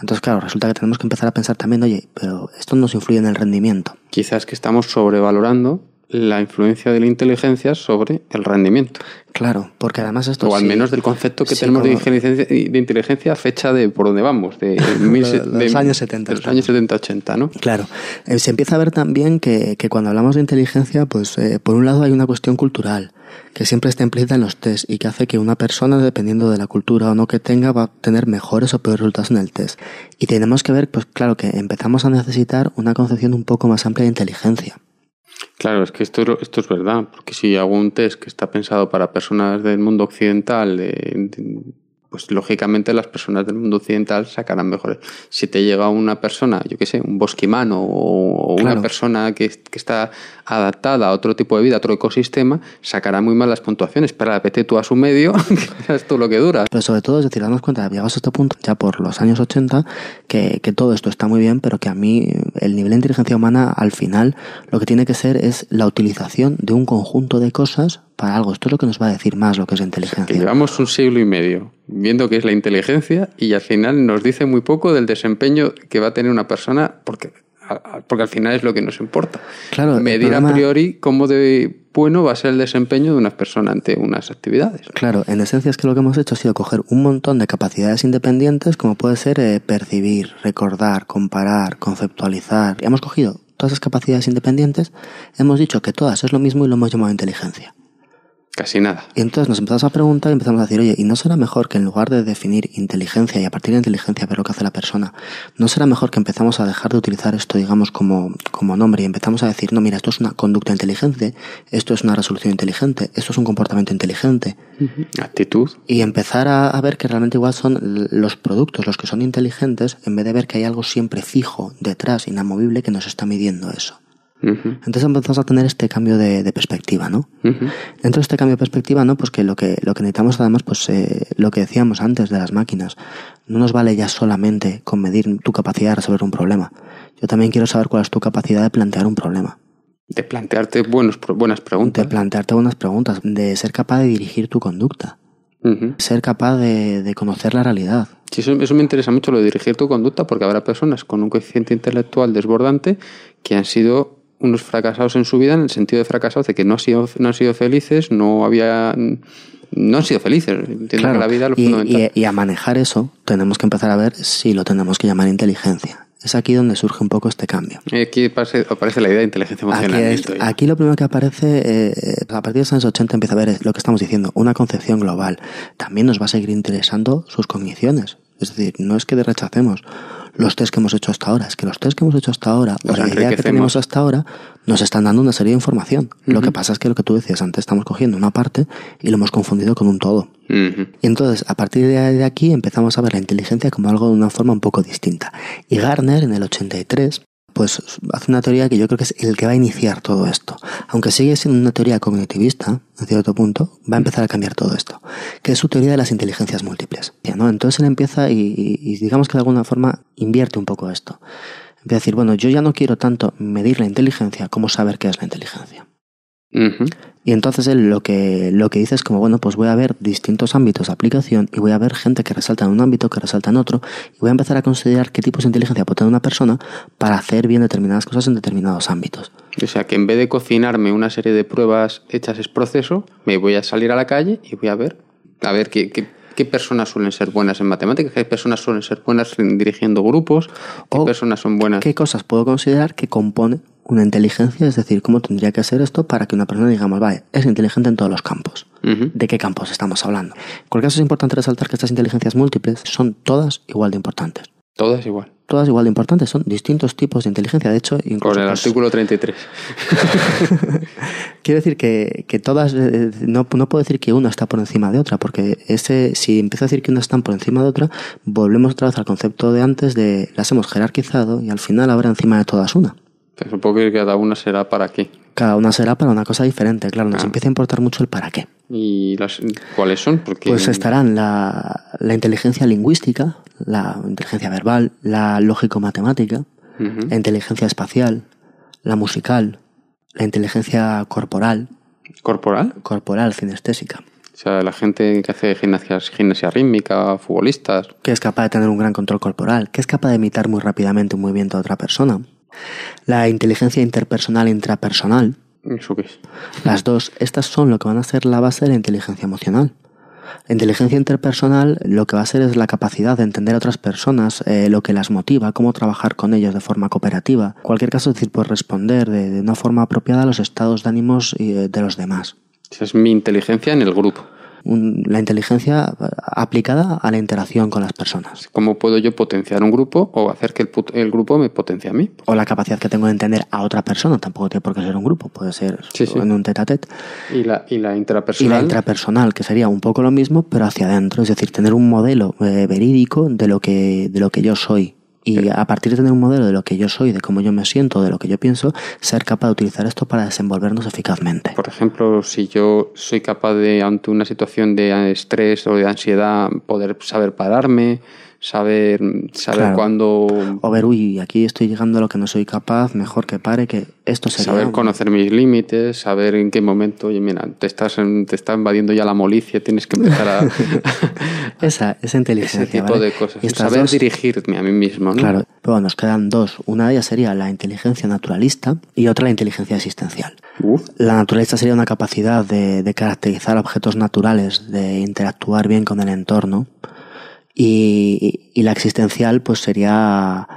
Entonces, claro, resulta que tenemos que empezar a pensar también, oye, pero esto nos influye en el rendimiento. Quizás que estamos sobrevalorando la influencia de la inteligencia sobre el rendimiento. Claro, porque además esto... o al sí- menos del concepto que sí, tenemos de inteligencia, de inteligencia fecha de por dónde vamos, de, mil Los de- años 70, de los años 70-80, ¿no? Claro, Eh, se empieza a ver también que, que cuando hablamos de inteligencia, pues eh, por un lado hay una cuestión cultural, que siempre está implícita en los test y que hace que una persona, dependiendo de la cultura o no que tenga, va a tener mejores o peores resultados en el test. Y tenemos que ver, pues claro, que empezamos a necesitar una concepción un poco más amplia de inteligencia. Claro, es que esto, esto es verdad, porque si hago un test que está pensado para personas del mundo occidental, de- pues lógicamente las personas del mundo occidental sacarán mejores. Si te llega una persona, yo qué sé, un bosquimano o, o Claro. una persona que, que está adaptada a otro tipo de vida, a otro ecosistema, sacará muy mal las puntuaciones, pero vete tú a su medio, que es tú lo que dura. Pero sobre todo, es decir, darnos cuenta, llegados a este punto, ya por los años 80, que, que todo esto está muy bien, pero que a mí el nivel de inteligencia humana, al final, lo que tiene que ser es la utilización de un conjunto de cosas para algo. Esto es lo que nos va a decir más lo que es Que inteligencia. llevamos un siglo y medio viendo qué es la inteligencia y al final nos dice muy poco del desempeño que va a tener una persona porque, porque al final es lo que nos importa. Claro, Medir a priori cómo de bueno va a ser el desempeño de una persona ante unas actividades. Claro, en esencia es que lo que hemos hecho ha sido coger un montón de capacidades independientes, como puede ser eh, percibir, recordar, comparar, conceptualizar. Y hemos cogido todas esas capacidades independientes, hemos dicho que todas es lo mismo y lo hemos llamado inteligencia. Casi nada. Y entonces nos empezamos a preguntar y empezamos a decir, oye, ¿y no será mejor que en lugar de definir inteligencia y a partir de inteligencia ver lo que hace la persona, no será mejor que empezamos a dejar de utilizar esto, digamos, como, como nombre y empezamos a decir, no, mira, esto es una conducta inteligente, esto es una resolución inteligente, esto es un comportamiento inteligente, Actitud. y empezar a, a ver que realmente igual son los productos los que son inteligentes en vez de ver que hay algo siempre fijo detrás, inamovible, que nos está midiendo eso. Entonces empezamos a tener este cambio de, de perspectiva, ¿no? ujú. Dentro de este cambio de perspectiva, ¿no? Pues que lo que, lo que necesitamos además, pues eh, lo que decíamos antes de las máquinas, no nos vale ya solamente con medir tu capacidad de resolver un problema. Yo también quiero saber cuál es tu capacidad de plantear un problema, De plantearte buenos, buenas preguntas. de plantearte buenas preguntas, de ser capaz de dirigir tu conducta. Ujú. ser capaz de, de conocer la realidad. Sí, eso, eso me interesa mucho lo de dirigir tu conducta, porque habrá personas con un coeficiente intelectual desbordante que han sido unos fracasados en su vida en el sentido de fracasados de que no han sido, no han sido felices, no había no han sido felices. Claro, que la vida es lo y, fundamental. y- y a manejar eso tenemos que empezar a ver si lo tenemos que llamar inteligencia. Es aquí donde surge un poco este cambio. Y Aquí aparece, aparece la idea de inteligencia Aquí, emocional. es- Milton, ya. aquí lo primero que aparece, eh, a partir de los años 80 empieza a ver lo que estamos diciendo, una concepción global. También nos va a seguir interesando sus cogniciones. Es decir, no es que rechacemos los test que hemos hecho hasta ahora, es que los test que hemos hecho hasta ahora, o la idea que tenemos hasta ahora, nos están dando una serie de información. Lo que pasa es que lo que tú decías antes, estamos cogiendo una parte y lo hemos confundido con un todo. Y entonces, a partir de de aquí, empezamos a ver la inteligencia como algo de una forma un poco distinta. Y Garner, en el 83, pues hace una teoría que yo creo que es el que va a iniciar todo esto. Aunque sigue siendo una teoría cognitivista, en cierto punto, va a empezar a cambiar todo esto. Que es su teoría de las inteligencias múltiples. ¿no? Entonces él empieza y, y- digamos que de alguna forma invierte un poco esto. Empieza a decir, bueno, yo ya no quiero tanto medir la inteligencia como saber qué es la inteligencia. Y entonces él lo que, lo que dice es como, bueno, pues voy a ver distintos ámbitos de aplicación y voy a ver gente que resalta en un ámbito, que resalta en otro, y voy a empezar a considerar qué tipos de inteligencia puede tener una persona para hacer bien determinadas cosas en determinados ámbitos. O sea, que en vez de cocinarme una serie de pruebas hechas es proceso, me voy a salir a la calle y voy a ver, a ver qué, qué, qué personas suelen ser buenas en matemáticas, qué personas suelen ser buenas en dirigiendo grupos, qué O personas son buenas. ¿Qué cosas puedo considerar que compone una inteligencia? Es decir, cómo tendría que ser esto para que una persona digamos, vale, es inteligente en todos los campos. ¿De qué campos estamos hablando? En cualquier caso es importante resaltar que estas inteligencias múltiples son todas igual de importantes. Todas igual. Todas igual de importantes, son distintos tipos de inteligencia. De hecho, incluso Con el pues, artículo 33. Quiero decir que, que todas, eh, no, no puedo decir que una está por encima de otra, porque ese, si empiezo a decir que una están por encima de otra, volvemos otra vez al concepto de antes de las hemos jerarquizado y al final habrá encima de todas una. Supongo que cada una será para qué. Cada una será para una cosa diferente, claro, nos Ah. empieza a importar mucho el para qué. ¿Y las, cuáles son? Porque Pues estarán la, la inteligencia lingüística, la inteligencia verbal, la lógico-matemática, la inteligencia espacial, la musical, la inteligencia corporal, corporal. corporal, cinestésica. O sea, la gente que hace gimnasia, gimnasia rítmica, futbolistas. que es capaz de tener un gran control corporal, que es capaz de imitar muy rápidamente un movimiento de otra persona. La inteligencia interpersonal e intrapersonal, ¿Eso qué es? las dos, estas son lo que van a ser la base de la inteligencia emocional. La inteligencia interpersonal lo que va a ser es la capacidad de entender a otras personas, eh, lo que las motiva, cómo trabajar con ellos de forma cooperativa. En cualquier caso, es decir, pues responder de, de una forma apropiada a los estados de ánimos eh, de los demás. Esa es mi inteligencia en el grupo. Un- la inteligencia eh, aplicada a la interacción con las personas. ¿Cómo puedo yo potenciar un grupo o hacer que el, el grupo me potencie a mí? o la capacidad que tengo de entender a otra persona, tampoco tiene por qué ser un grupo, puede ser Sí, sí. en un tete a tete. Y la, y la Y intrapersonal. la intrapersonal, que sería un poco lo mismo, pero hacia adentro, es decir, tener un modelo eh, verídico de lo que, de lo que yo soy. Y a partir de tener un modelo de lo que yo soy, de cómo yo me siento, de lo que yo pienso, ser capaz de utilizar esto para desenvolvernos eficazmente. Por ejemplo, si yo soy capaz de, ante una situación de estrés o de ansiedad, poder saber pararme, saber, saber Claro. cuándo, O ver, uy, aquí estoy llegando a lo que no soy capaz, mejor que pare, que esto sería... saber conocer mis límites, saber en qué momento, oye, mira, te estás en- te está invadiendo ya la molicia, tienes que empezar a Esa, esa inteligencia. ese tipo ¿vale? de cosas. Y Saber dos- dirigirme a mí mismo, ¿no? Claro, pero bueno, nos quedan dos. Una de ellas sería la inteligencia naturalista y otra la inteligencia existencial. Uf, La naturalista sería una capacidad de, de caracterizar objetos naturales, de interactuar bien con el entorno. Y, y la existencial, pues sería,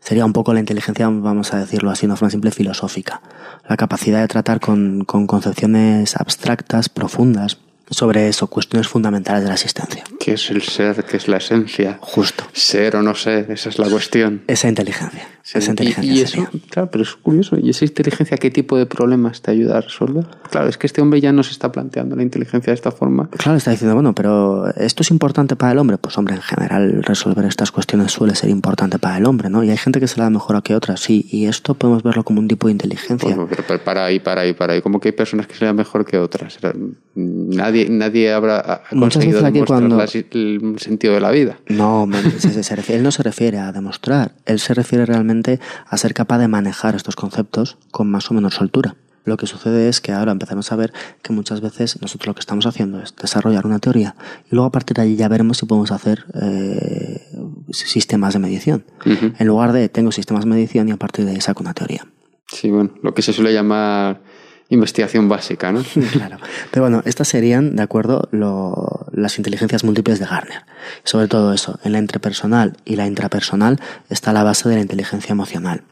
sería un poco la inteligencia, vamos a decirlo así, una forma simple filosófica. La capacidad de tratar con, con concepciones abstractas, profundas, sobre eso, cuestiones fundamentales de la existencia. ¿qué es el ser? ¿Qué es la esencia? Justo. Ser o no ser, esa es la cuestión. Esa inteligencia. Sí, Esa y- inteligencia y, eso, sería. claro, pero es curioso. ¿Y esa inteligencia qué tipo de problemas te ayuda a resolver? Claro, es que este hombre ya no se está planteando la inteligencia de esta forma. Claro, está diciendo, bueno, pero ¿esto es importante para el hombre? Pues hombre, en general resolver estas cuestiones suele ser importante para el hombre, ¿no? Y hay gente que se la da mejor que otras, sí, y esto podemos verlo como un tipo de inteligencia. Pues, pero, pero para ahí, para ahí, para ahí. Como que hay personas que se le dan mejor que otras. Era- Nadie, nadie habrá conseguido veces aquí demostrar cuando- la el sentido de la vida. No, me- se- se- se refiere- él no se refiere a demostrar, él se refiere realmente a ser capaz de manejar estos conceptos con más o menos soltura. Lo que sucede es que ahora empezamos a ver que muchas veces nosotros lo que estamos haciendo es desarrollar una teoría y luego a partir de allí ya veremos si podemos hacer eh, sistemas de medición. En lugar de tengo sistemas de medición y a partir de ahí saco una teoría. Sí, bueno, lo que se suele llamar investigación básica, ¿no? Claro. Pero bueno, estas serían, de acuerdo, lo- las inteligencias múltiples de Garner. Sobre todo eso, en la interpersonal y la intrapersonal está la base de la inteligencia emocional.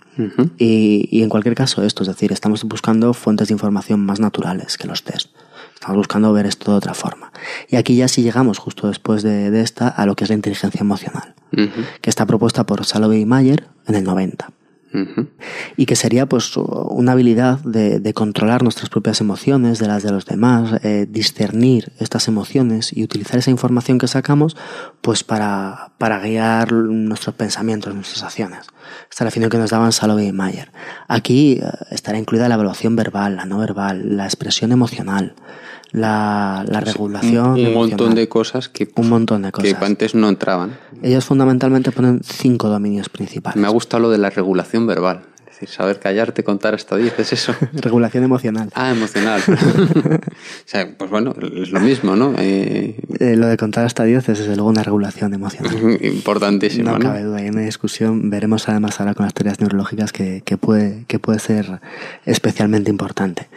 Y, y en cualquier caso esto, es decir, estamos buscando fuentes de información más naturales que los test. Estamos buscando ver esto de otra forma. Y aquí ya sí llegamos justo después de, de esta a lo que es la inteligencia emocional, que está propuesta por Salovey y Mayer en el 90 Y que sería pues una habilidad de, de controlar nuestras propias emociones de las de los demás, eh, discernir estas emociones y utilizar esa información que sacamos pues para, para guiar nuestros pensamientos, nuestras acciones. Esta es la definición que nos daban Salovey y Mayer. Aquí eh, estará incluida la evaluación verbal, la no verbal, la expresión emocional, la, la regulación. Un, un montón de cosas que, Un montón de que cosas. antes no entraban. Ellos fundamentalmente ponen cinco dominios principales. Me ha gustado lo de la regulación verbal. Es decir, saber callarte, contar hasta 10, es eso. Regulación emocional. Ah, emocional. o sea, pues bueno, es lo mismo, ¿no? Eh, Eh, lo de contar hasta 10 es desde luego una regulación emocional. importantísimo, No ¿no? cabe duda, hay una discusión, veremos además ahora con las teorías neurológicas que, que puede, que puede ser especialmente importante.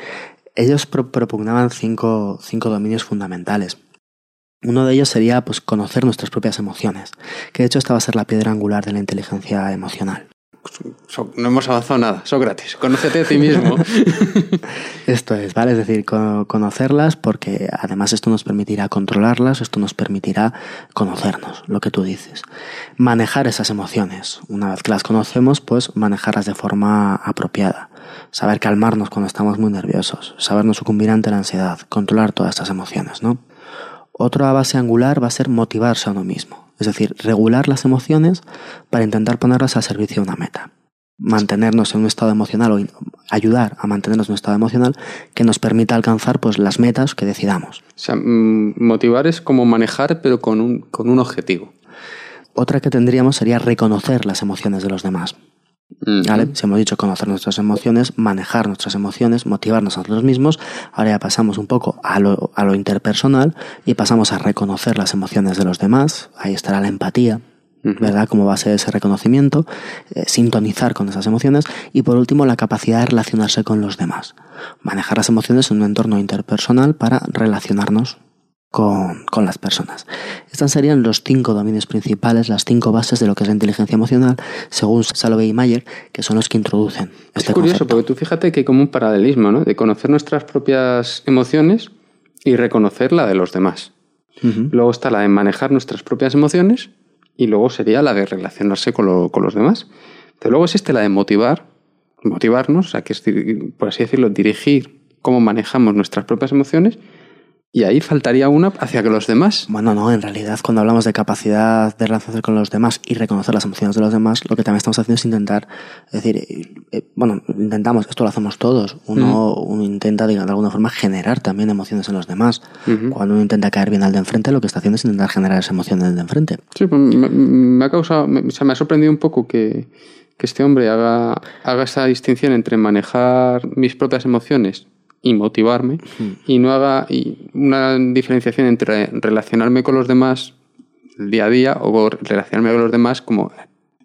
Ellos pro- propugnaban cinco, cinco dominios fundamentales. Uno de ellos sería pues, conocer nuestras propias emociones, que de hecho esta va a ser la piedra angular de la inteligencia emocional. No hemos avanzado nada. Sócrates, conócete a ti mismo. Esto es, ¿vale? Es decir, co- conocerlas porque además esto nos permitirá controlarlas, esto nos permitirá conocernos, lo que tú dices. Manejar esas emociones. Una vez que las conocemos, pues manejarlas de forma apropiada. Saber calmarnos cuando estamos muy nerviosos, saber no sucumbir ante la ansiedad, controlar todas estas emociones, ¿no? Otra base angular va a ser motivarse a uno mismo, es decir, regular las emociones para intentar ponerlas al servicio de una meta. Mantenernos en un estado emocional o ayudar a mantenernos en un estado emocional que nos permita alcanzar pues, las metas que decidamos. O sea, mm, motivar es como manejar, pero con un, con un objetivo. Otra que tendríamos sería reconocer las emociones de los demás. ¿Vale? Si hemos dicho conocer nuestras emociones, manejar nuestras emociones, motivarnos a nosotros mismos, ahora ya pasamos un poco a lo, a lo interpersonal y pasamos a reconocer las emociones de los demás. Ahí estará la empatía, Ujú. ¿verdad? Como base de ese reconocimiento, eh, sintonizar con esas emociones y por último la capacidad de relacionarse con los demás. Manejar las emociones en un entorno interpersonal para relacionarnos con, con las personas. Estos serían los cinco dominios principales, las cinco bases de lo que es la inteligencia emocional, según Salovey y Mayer, que son los que introducen Es este curioso, concepto. porque tú fíjate que hay como un paralelismo, ¿no? De conocer nuestras propias emociones y reconocer la de los demás. Luego está la de manejar nuestras propias emociones y luego sería la de relacionarse con, lo- con los demás. Pero luego es este la de motivar, motivarnos, o sea, que es, por así decirlo, dirigir cómo manejamos nuestras propias emociones y ahí faltaría una hacia que los demás. Bueno, no, en realidad cuando hablamos de capacidad de relacionarse con los demás y reconocer las emociones de los demás, lo que también estamos haciendo es intentar, es decir, eh, eh, bueno, intentamos, esto lo hacemos todos, uno, uno intenta de, de alguna forma generar también emociones en los demás. Cuando uno intenta caer bien al de enfrente, lo que está haciendo es intentar generar esa emoción en el de enfrente. Sí, pues me, me ha causado, me, o sea, me ha sorprendido un poco que, que este hombre haga, haga esa distinción entre manejar mis propias emociones y motivarme y no haga una diferenciación entre relacionarme con los demás el día a día o relacionarme con los demás como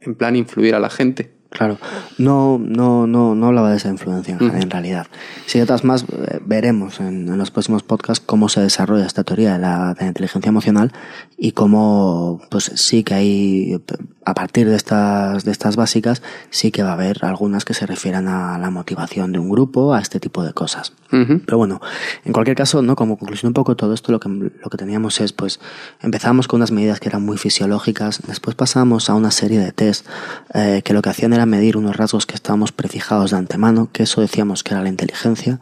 en plan influir a la gente. Claro, no, no, no, no hablaba de esa influencia en, en realidad. Si otras más, eh, veremos en, en los próximos podcasts cómo se desarrolla esta teoría de la, de la inteligencia emocional y cómo, pues sí que hay, a partir de estas, de estas básicas, sí que va a haber algunas que se refieran a la motivación de un grupo, a este tipo de cosas. Pero bueno, en cualquier caso, ¿no? Como conclusión un poco todo esto, lo que, lo que teníamos es, pues, empezamos con unas medidas que eran muy fisiológicas, después pasamos a una serie de test eh, que lo que hacían era medir unos rasgos que estábamos prefijados de antemano, que eso decíamos que era la inteligencia.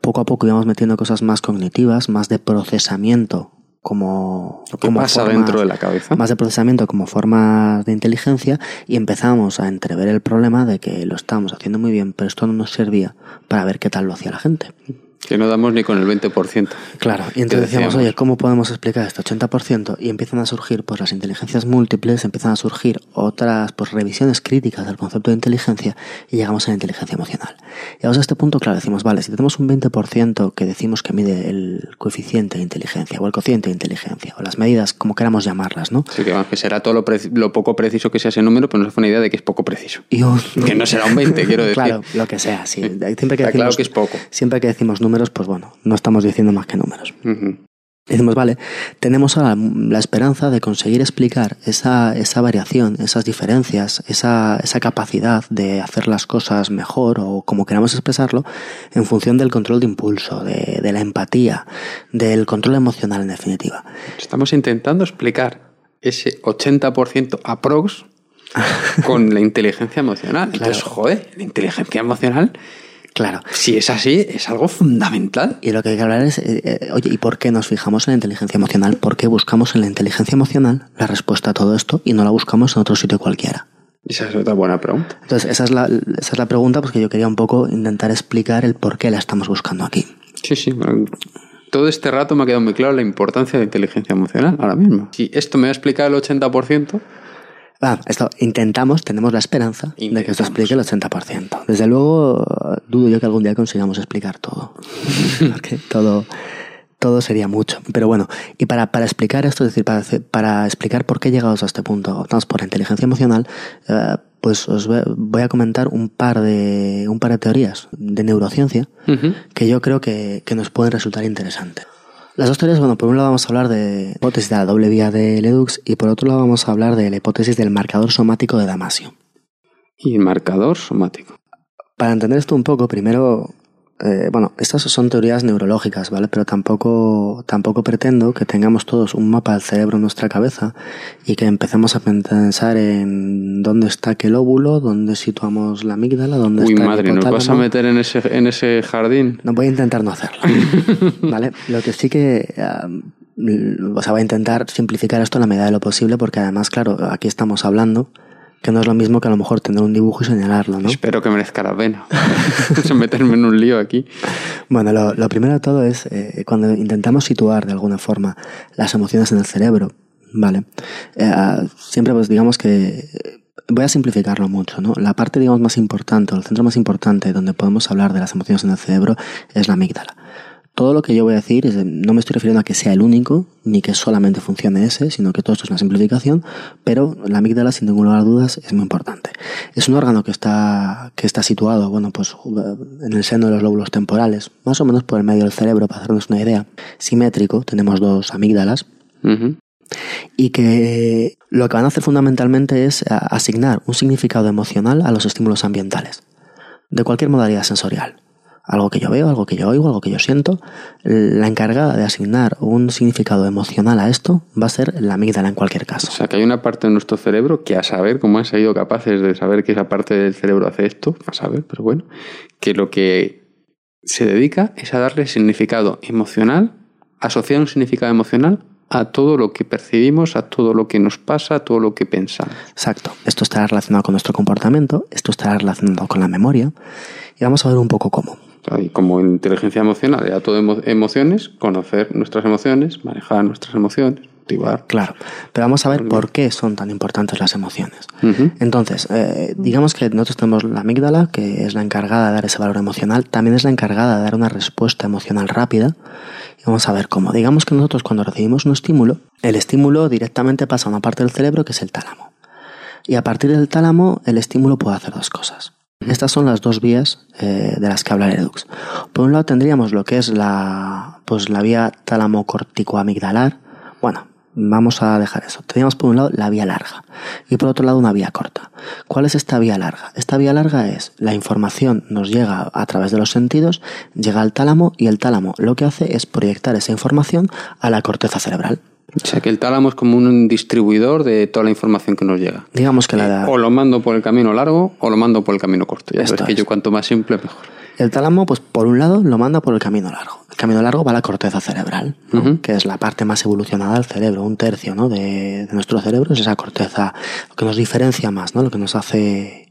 Poco a poco íbamos metiendo cosas más cognitivas, más de procesamiento como, como pasa formas- dentro de la cabeza. más de procesamiento como formas de inteligencia y empezamos a entrever el problema de que lo estábamos haciendo muy bien, pero esto no nos servía para ver qué tal lo hacía la gente. Que no damos ni con el 20%. Claro, y entonces decíamos, oye, ¿cómo podemos explicar este 80%? Y empiezan a surgir pues las inteligencias múltiples, empiezan a surgir otras pues revisiones críticas del concepto de inteligencia y llegamos a la inteligencia emocional. Llegamos a este punto, claro, decimos, vale, si tenemos un 20% que decimos que mide el coeficiente de inteligencia o el cociente de inteligencia o las medidas, como queramos llamarlas, ¿no? Así que, vamos, que será todo lo, lo poco preciso que sea ese número, pero nos hace una idea de que es poco preciso. Y Que no será un 20, quiero decir. Claro, lo que sea, sí. Siempre que decimos, claro que es poco. Siempre que decimos números, pues bueno, no estamos diciendo más que números. Decimos, vale, tenemos ahora la esperanza de conseguir explicar esa, esa variación, esas diferencias, esa, esa capacidad de hacer las cosas mejor o como queramos expresarlo, en función del control de impulso, de, de la empatía, del control emocional en definitiva. Estamos intentando explicar ese 80% aprox con la inteligencia emocional. Entonces, joder, la inteligencia emocional, Claro. si es así, es algo fundamental. Y lo que hay que hablar es, eh, eh, oye, ¿y por qué nos fijamos en la inteligencia emocional? ¿Por qué buscamos en la inteligencia emocional la respuesta a todo esto y no la buscamos en otro sitio cualquiera? Esa es otra buena pregunta. Entonces, esa es la, esa es la pregunta pues, que yo quería un poco intentar explicar el por qué la estamos buscando aquí. Sí, sí. bueno, todo este rato me ha quedado muy claro la importancia de la inteligencia emocional ahora mismo. Si esto me va a explicar el 80%, Ah, esto, intentamos, tenemos la esperanza de que esto explique el 80%. Desde luego, dudo yo que algún día consigamos explicar todo. Porque todo, todo sería mucho. Pero bueno, y para, para explicar esto, es decir, para, para explicar por qué llegados a este punto, optamos por la inteligencia emocional, eh, pues os voy a comentar un par de, un par de teorías de neurociencia que yo creo que, que nos pueden resultar interesantes. Las dos teorías, bueno, por un lado vamos a hablar de la hipótesis de la doble vía de Ledux y por otro lado vamos a hablar de la hipótesis del marcador somático de Damasio. y el marcador somático. Para entender esto un poco, primero, eh, bueno, estas son teorías neurológicas, ¿vale? Pero tampoco, tampoco pretendo que tengamos todos un mapa del cerebro en nuestra cabeza y que empecemos a pensar en dónde está aquel óvulo, dónde situamos la amígdala, dónde Uy, está el madre, ¿nos vas a meter en ese, en ese jardín? No voy a intentar no hacerlo. ¿Vale? Lo que sí que. l- o sea, voy a intentar simplificar esto en la medida de lo posible, porque además, claro, aquí estamos hablando que no es lo mismo que a lo mejor tener un dibujo y señalarlo, ¿no? Espero que merezca la pena. Meterme en un lío aquí. Bueno, lo, lo primero de todo es eh, cuando intentamos situar de alguna forma las emociones en el cerebro, ¿vale? Eh, ah, siempre pues digamos que eh, voy a simplificarlo mucho, ¿no? La parte digamos más importante, el centro más importante donde podemos hablar de las emociones en el cerebro es la amígdala. Todo lo que yo voy a decir es, no me estoy refiriendo a que sea el único, ni que solamente funcione ese, sino que todo esto es una simplificación, pero la amígdala, sin ningún lugar a dudas, es muy importante. Es un órgano que está, que está situado, bueno, pues en el seno de los lóbulos temporales, más o menos por el medio del cerebro, para hacernos una idea. Simétrico, tenemos dos amígdalas, y que lo que van a hacer fundamentalmente es asignar un significado emocional a los estímulos ambientales, de cualquier modalidad sensorial. Algo que yo veo, algo que yo oigo, algo que yo siento. La encargada de asignar un significado emocional a esto va a ser la amígdala en cualquier O caso. sea, que hay una parte de nuestro cerebro que a saber cómo han sido capaces de saber que esa parte del cerebro hace esto, a saber, pero bueno, que lo que se dedica es a darle significado emocional, asociar un significado emocional a todo lo que percibimos, a todo lo que nos pasa, a todo lo que pensamos. Exacto. Esto estará relacionado con nuestro comportamiento, esto estará relacionado con la memoria, y vamos a ver un poco cómo. Y como inteligencia emocional, ya todo emo- emociones, conocer nuestras emociones, manejar nuestras emociones, motivar. Claro. Pero vamos a ver por qué son tan importantes las emociones. Entonces, eh, digamos que nosotros tenemos la amígdala, que es la encargada de dar ese valor emocional, también es la encargada de dar una respuesta emocional rápida. Y vamos a ver cómo. Digamos que nosotros cuando recibimos un estímulo, el estímulo directamente pasa a una parte del cerebro que es el tálamo. Y a partir del tálamo, el estímulo puede hacer dos cosas. Estas son las dos vías eh, de las que habla Redux. Por un lado tendríamos lo que es la, pues, la vía tálamo-cortico-amigdalar. Bueno, vamos a dejar eso. Teníamos por un lado la vía larga y por otro lado una vía corta. ¿Cuál es esta vía larga? Esta vía larga es la información nos llega a través de los sentidos, llega al tálamo y el tálamo lo que hace es proyectar esa información a la corteza cerebral. O sea, que el tálamo es como un distribuidor de toda la información que nos llega. Digamos que la, O lo mando por el camino largo o lo mando por el camino corto. Ya Esto sabes que es. yo cuanto más simple, mejor. El tálamo, pues por un lado, lo manda por el camino largo. El camino largo va a la corteza cerebral, que es la parte más evolucionada del cerebro. Un tercio ¿no? de, de nuestro cerebro es esa corteza, lo que nos diferencia más, ¿no? lo que nos hace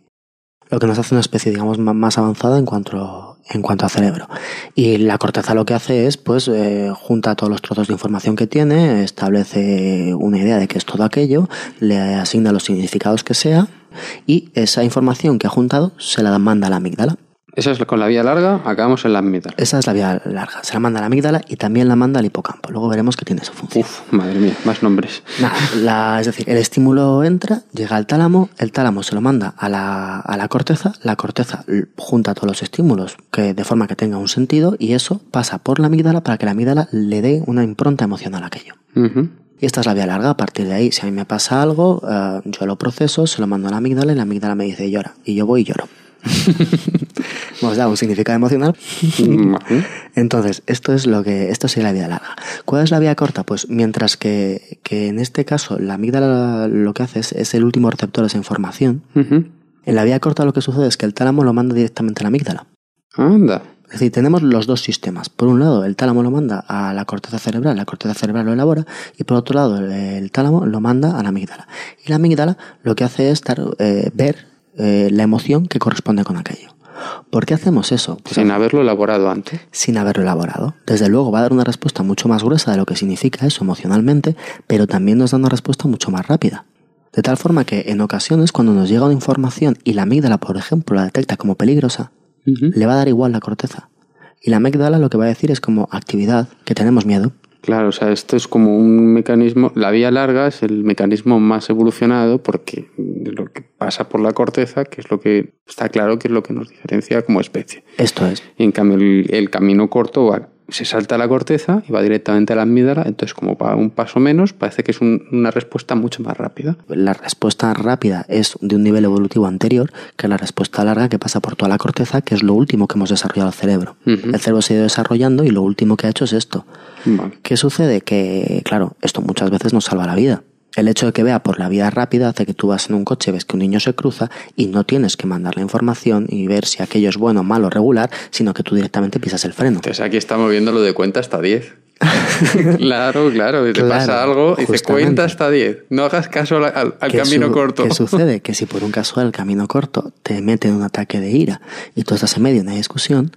lo que nos hace una especie, digamos, más avanzada en cuanto, en cuanto a cerebro. Y la corteza lo que hace es, pues, eh, junta todos los trozos de información que tiene, establece una idea de qué es todo aquello, le asigna los significados que sea, y esa información que ha juntado se la manda a la amígdala. Esa es con la vía larga, acabamos en la amígdala. Esa es la vía larga. Se la manda a la amígdala y también la manda al hipocampo. Luego veremos que tiene su función. Uf, madre mía, más nombres. Nada, la- es decir, el estímulo entra, llega al tálamo, el tálamo se lo manda a la, a la corteza, la corteza junta todos los estímulos que, de forma que tenga un sentido y eso pasa por la amígdala para que la amígdala le dé una impronta emocional a aquello. Ujú. Y esta es la vía larga. A partir de ahí, si a mí me pasa algo, eh, yo lo proceso, se lo mando a la amígdala y la amígdala me dice llora. Y yo voy y lloro. Hemos dado un significado emocional. Vale. Entonces, esto es lo que, esto sería la vía larga. ¿Cuál es la vía corta? Pues mientras que, que en este caso la amígdala lo que hace es, es el último receptor de esa información, en la vía corta lo que sucede es que el tálamo lo manda directamente a la amígdala. Anda. Es decir, tenemos los dos sistemas. Por un lado, el tálamo lo manda a la corteza cerebral, la corteza cerebral lo elabora, y por otro lado, el, tálamo lo manda a la amígdala. Y la amígdala lo que hace es dar, eh, ver eh, la emoción que corresponde con aquello. ¿Por qué hacemos eso? Pues Sin haberlo elaborado antes. sin haberlo elaborado. Desde luego va a dar una respuesta mucho más gruesa de lo que significa eso emocionalmente, pero también nos da una respuesta mucho más rápida. De tal forma que en ocasiones cuando nos llega una información y la amígdala, por ejemplo, la detecta como peligrosa, le va a dar igual la corteza. Y la amígdala lo que va a decir es como actividad, que tenemos miedo. Claro, o sea, esto es como un mecanismo. La vía larga es el mecanismo más evolucionado porque lo que pasa por la corteza, que es lo que está claro que es lo que nos diferencia como especie. Esto es. Y en cambio, el, el camino corto va- se salta la corteza y va directamente a la amígdala. Entonces, como va un paso menos, parece que es un- una respuesta mucho más rápida. La respuesta rápida es de un nivel evolutivo anterior que la respuesta larga que pasa por toda la corteza, que es lo último que hemos desarrollado el cerebro. El cerebro se ha ido desarrollando y lo último que ha hecho es esto. Vale. ¿Qué sucede? Que, claro, esto muchas veces nos salva la vida. El hecho de que vea por la vía rápida hace que tú vas en un coche, ves que un niño se cruza y no tienes que mandar la información y ver si aquello es bueno, malo, regular, sino que tú directamente pisas el freno. Entonces aquí estamos viendo lo de cuenta hasta 10. claro, claro. Te Claro, pasa algo y te cuenta hasta 10. No hagas caso al, al- al ¿Qué camino corto. ¿Qué sucede? Que si por un casual el camino corto te mete en un ataque de ira y tú estás en medio de una discusión,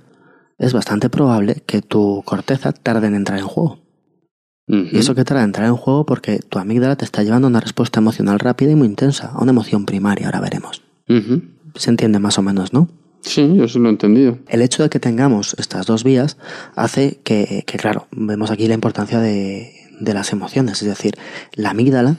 es bastante probable que tu corteza tarde en entrar en juego. Y eso que tarda en entrar en juego porque tu amígdala te está llevando a una respuesta emocional rápida y muy intensa, a una emoción primaria, ahora veremos. Se entiende más o menos, ¿no? Sí, yo sí lo he entendido. El hecho de que tengamos estas dos vías hace que, que, claro, vemos aquí la importancia de, de las emociones. Es decir, la amígdala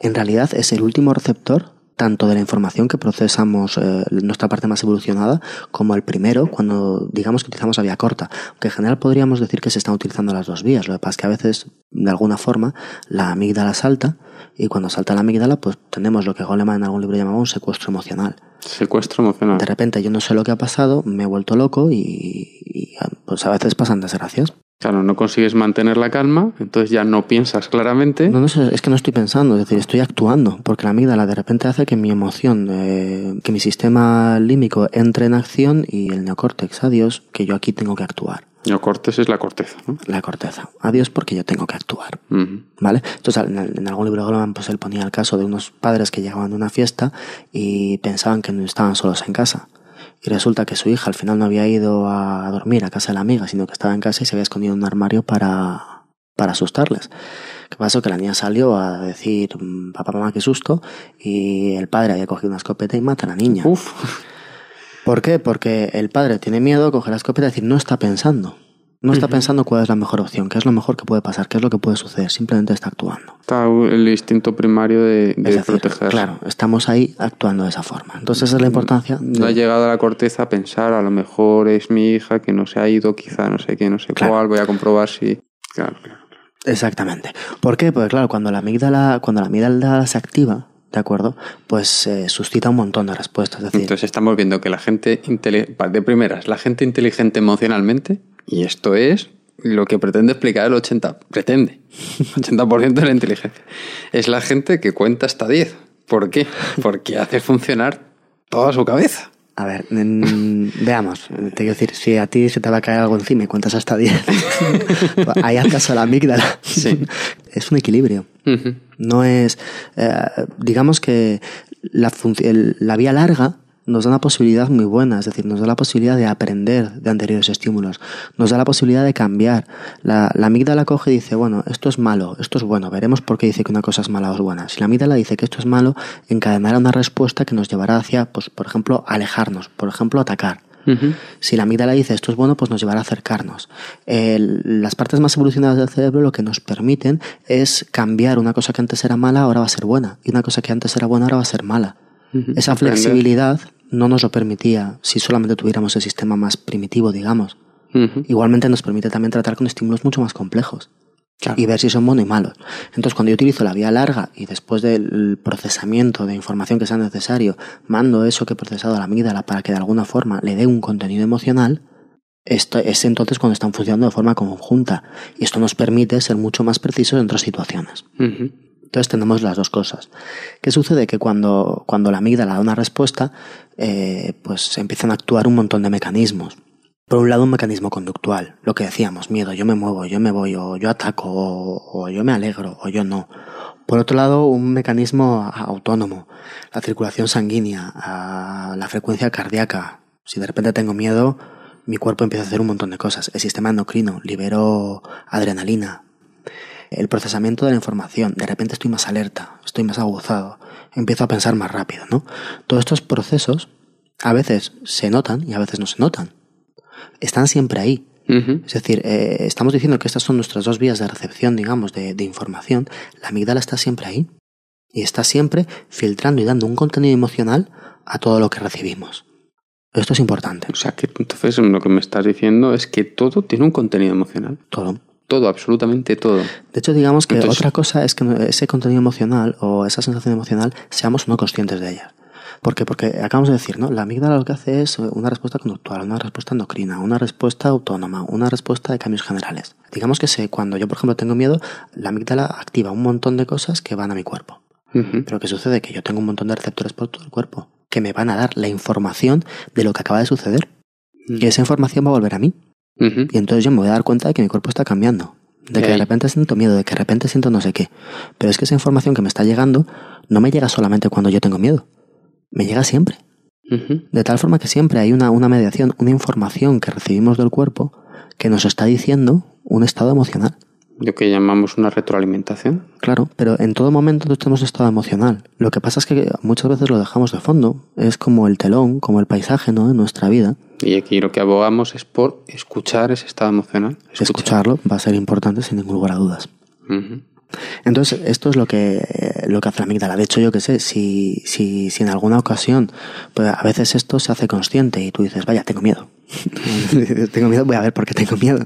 en realidad es el último receptor tanto de la información que procesamos eh, nuestra parte más evolucionada como el primero cuando digamos que utilizamos la vía corta. Aunque en general podríamos decir que se están utilizando las dos vías. Lo que pasa es que a veces, de alguna forma, la amígdala salta y cuando salta la amígdala pues tenemos lo que Goleman en algún libro llamaba un secuestro emocional. Secuestro emocional. De repente yo no sé lo que ha pasado, me he vuelto loco y, y, pues a veces pasan desgracias. Claro, no consigues mantener la calma, entonces ya no piensas claramente. No, no es que no estoy pensando, es decir, estoy actuando, porque la amígdala de repente hace que mi emoción, eh, que mi sistema límbico entre en acción y el neocórtex, adiós, que yo aquí tengo que actuar. No cortes es la corteza, ¿no? La corteza, adiós porque yo tengo que actuar. ¿Vale? Entonces, en, en algún libro de Goleman, pues él ponía el caso de unos padres que llegaban de una fiesta y pensaban que no estaban solos en casa. Y resulta que su hija al final no había ido a dormir a casa de la amiga, sino que estaba en casa y se había escondido en un armario para, para asustarles. ¿Qué pasó? Que la niña salió a decir, "Mm, papá, mamá, qué susto, y el padre había cogido una escopeta y mata a la niña. Uf, ¿Por qué? Porque el padre tiene miedo, coge la escopeta y decir, no está pensando. No está pensando cuál es la mejor opción, qué es lo mejor que puede pasar, qué es lo que puede suceder. Simplemente está actuando. está el instinto primario de, de Es decir, proteger. claro, estamos ahí actuando de esa forma. Entonces esa es la importancia. de- No ha llegado a la corteza a pensar, a lo mejor es mi hija que no se ha ido, quizá no sé qué, no sé Claro. cuál, voy a comprobar si. Claro, claro. Exactamente. ¿Por qué? Porque claro, cuando la amígdala, cuando la amígdala se activa, ¿de acuerdo? Pues eh, suscita un montón de respuestas. Es decir, Entonces estamos viendo que la gente, de primeras, la gente inteligente emocionalmente, y esto es lo que pretende explicar el 80%, pretende, 80% de la inteligencia, es la gente que cuenta hasta 10. ¿Por qué? Porque hace funcionar toda su cabeza. a ver, veamos. Te quiero decir, si a ti se te va a caer algo encima y cuentas hasta 10, pues ahí al caso de la amígdala. Sí. Es un equilibrio. No es, eh, digamos que la, la vía larga nos da una posibilidad muy buena, es decir, nos da la posibilidad de aprender de anteriores estímulos, nos da la posibilidad de cambiar. La, la amígdala coge y dice, bueno, esto es malo, esto es bueno, veremos por qué dice que una cosa es mala o es buena. Si la amígdala dice que esto es malo, encadenará una respuesta que nos llevará hacia, pues, por ejemplo, alejarnos, por ejemplo, atacar. Si la amígdala dice esto es bueno, pues nos llevará a acercarnos. El- las partes más evolucionadas del cerebro lo que nos permiten es cambiar una cosa que antes era mala, ahora va a ser buena. Y una cosa que antes era buena, ahora va a ser mala. Esa flexibilidad no nos lo permitía si solamente tuviéramos el sistema más primitivo, digamos. Igualmente nos permite también tratar con estímulos mucho más complejos Claro. y ver si son buenos y malos. Entonces, cuando yo utilizo la vía larga y después del procesamiento de información que sea necesario, mando eso que he procesado a la amígdala para que de alguna forma le dé un contenido emocional, esto es entonces cuando están funcionando de forma conjunta. Y esto nos permite ser mucho más precisos en otras situaciones. Entonces tenemos las dos cosas. ¿Qué sucede? Que cuando, cuando la amígdala da una respuesta, eh, pues empiezan a actuar un montón de mecanismos. Por un lado, un mecanismo conductual, lo que decíamos, miedo, yo me muevo, yo me voy, o yo ataco, o, yo me alegro, o yo no. Por otro lado, un mecanismo autónomo, la circulación sanguínea, la frecuencia cardíaca. Si de repente tengo miedo, mi cuerpo empieza a hacer un montón de cosas. El sistema endocrino, libero adrenalina, el procesamiento de la información. De repente estoy más alerta, estoy más aguzado, empiezo a pensar más rápido, ¿no? Todos estos procesos a veces se notan y a veces no se notan. Están siempre ahí. Es decir, eh, estamos diciendo que estas son nuestras dos vías de recepción, digamos, de, de información. La amígdala está siempre ahí. Y está siempre filtrando y dando un contenido emocional a todo lo que recibimos. Esto es importante. O sea que entonces lo que me estás diciendo es que todo tiene un contenido emocional. Todo. Todo, absolutamente todo. De hecho, digamos que Entonces- otra cosa es que ese contenido emocional o esa sensación emocional seamos no conscientes de ella. ¿Por qué? Porque acabamos de decir, ¿no? La amígdala lo que hace es una respuesta conductual, una respuesta endocrina, una respuesta autónoma, una respuesta de cambios generales. Digamos que sé, cuando yo, por ejemplo, tengo miedo, la amígdala activa un montón de cosas que van a mi cuerpo. Pero ¿qué sucede? Que yo tengo un montón de receptores por todo el cuerpo que me van a dar la información de lo que acaba de suceder. Y esa información va a volver a mí. Y entonces yo me voy a dar cuenta de que mi cuerpo está cambiando. De que de repente siento miedo, de que de repente siento no sé qué. Pero es que esa información que me está llegando no me llega solamente cuando yo tengo miedo. Me llega siempre. De tal forma que siempre hay una, una mediación, una información que recibimos del cuerpo que nos está diciendo un estado emocional. Lo que llamamos una retroalimentación. Claro, pero en todo momento nosotros tenemos estado emocional. Lo que pasa es que muchas veces lo dejamos de fondo. Es como el telón, como el paisaje ¿no? de nuestra vida. Y aquí lo que abogamos es por escuchar ese estado emocional. Escuchar. Escucharlo va a ser importante sin ningún lugar a dudas. Entonces, esto es lo que, lo que hace la amígdala. De hecho, yo que sé, si, si, si en alguna ocasión, pues a veces esto se hace consciente y tú dices, vaya, tengo miedo. tengo miedo, voy a ver por qué tengo miedo.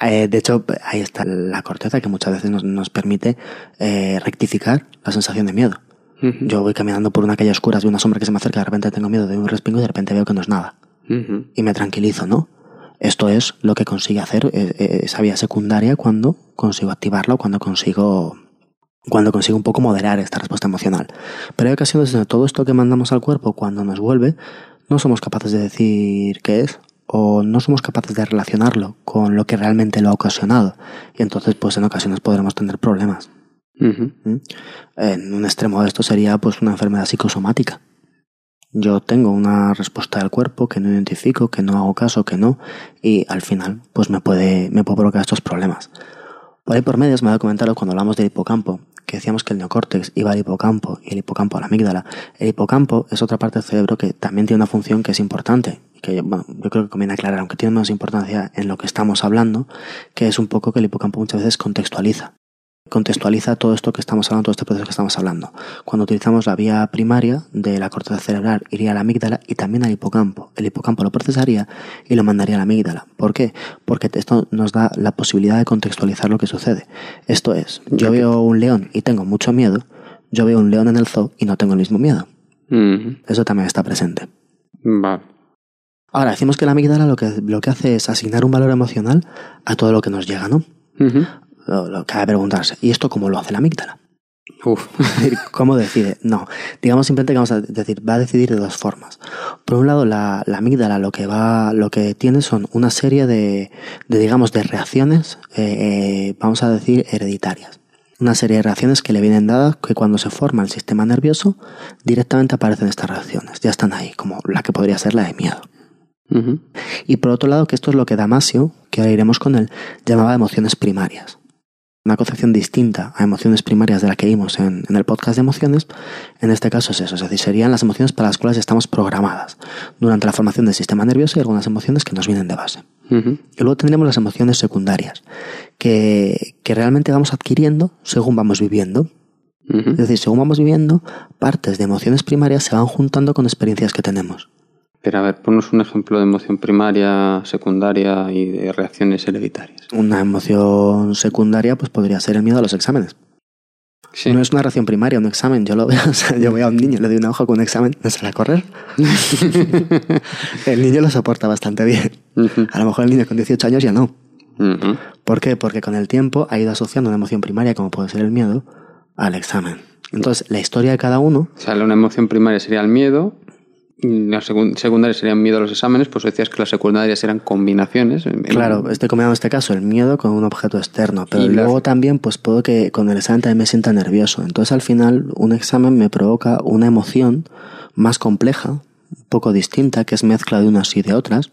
Eh, de hecho, ahí está la corteza que muchas veces nos, nos permite eh, rectificar la sensación de miedo. Yo voy caminando por una calle oscura, de una sombra que se me acerca, de repente tengo miedo, doy un respingo y de repente veo que no es nada. Y me tranquilizo, ¿no? Esto es lo que consigue hacer eh, eh, esa vía secundaria cuando consigo activarla o cuando consigo cuando consigo un poco moderar esta respuesta emocional. Pero hay ocasiones donde todo esto que mandamos al cuerpo cuando nos vuelve, no somos capaces de decir qué es o no somos capaces de relacionarlo con lo que realmente lo ha ocasionado. Y entonces, pues en ocasiones podremos tener problemas. ¿Mm? En un extremo de esto sería pues una enfermedad psicosomática. Yo tengo una respuesta del cuerpo que no identifico, que no hago caso, que no, y al final pues me puede, me puede provocar estos problemas. Por ahí por medios me ha comentado cuando hablamos del hipocampo, que decíamos que el neocórtex iba al hipocampo y el hipocampo a la amígdala. El hipocampo es otra parte del cerebro que también tiene una función que es importante, que bueno, yo creo que conviene aclarar, aunque tiene menos importancia en lo que estamos hablando, que es un poco que el hipocampo muchas veces contextualiza contextualiza todo esto que estamos hablando, todo este proceso que estamos hablando. Cuando utilizamos la vía primaria de la corteza cerebral, iría a la amígdala y también al hipocampo. El hipocampo lo procesaría y lo mandaría a la amígdala. ¿Por qué? Porque esto nos da la posibilidad de contextualizar lo que sucede. Esto es, yo veo un león y tengo mucho miedo, yo veo un león en el zoo y no tengo el mismo miedo. Eso también está presente. Vale. Ahora, decimos que la amígdala lo que, lo que hace es asignar un valor emocional a todo lo que nos llega, ¿no? Lo, lo que hay que preguntarse, ¿y esto cómo lo hace la amígdala? Uf. ¿Cómo decide? No. Digamos simplemente que vamos a decir, va a decidir de dos formas. Por un lado, la, la amígdala lo que va, lo que tiene son una serie de, de digamos, de reacciones, eh, eh, vamos a decir, hereditarias. una serie de reacciones que le vienen dadas que cuando se forma el sistema nervioso directamente aparecen estas reacciones, ya están ahí, como la que podría ser la de miedo. Y por otro lado, que esto es lo que Damasio, que ahora iremos con él, llamaba emociones primarias. Una concepción distinta a emociones primarias de la que vimos en, en el podcast de emociones, en este caso es eso, es decir, serían las emociones para las cuales estamos programadas durante la formación del sistema nervioso y algunas emociones que nos vienen de base. Y luego tendríamos las emociones secundarias, que, que realmente vamos adquiriendo según vamos viviendo. Es decir, según vamos viviendo, partes de emociones primarias se van juntando con experiencias que tenemos. Pero a ver, ponnos un ejemplo de emoción primaria, secundaria y de reacciones hereditarias. Una emoción secundaria pues podría ser el miedo a los exámenes. Sí. No es una reacción primaria, un examen. Yo lo veo, o sea, yo veo a un niño, le doy una hoja con un examen, no sale a correr. el niño lo soporta bastante bien. A lo mejor el niño con 18 años ya no. ¿Por qué? Porque con el tiempo ha ido asociando una emoción primaria, como puede ser el miedo, al examen. Entonces, la historia de cada uno, O sea, una emoción primaria sería el miedo, la segun- secundaria sería el miedo a los exámenes, pues decías que las secundarias eran combinaciones. claro, estoy combinando en este caso el miedo con un objeto externo, pero la- luego también pues puedo que con el examen también me sienta nervioso. Entonces al final un examen me provoca una emoción más compleja, un poco distinta, que es mezcla de unas y de otras,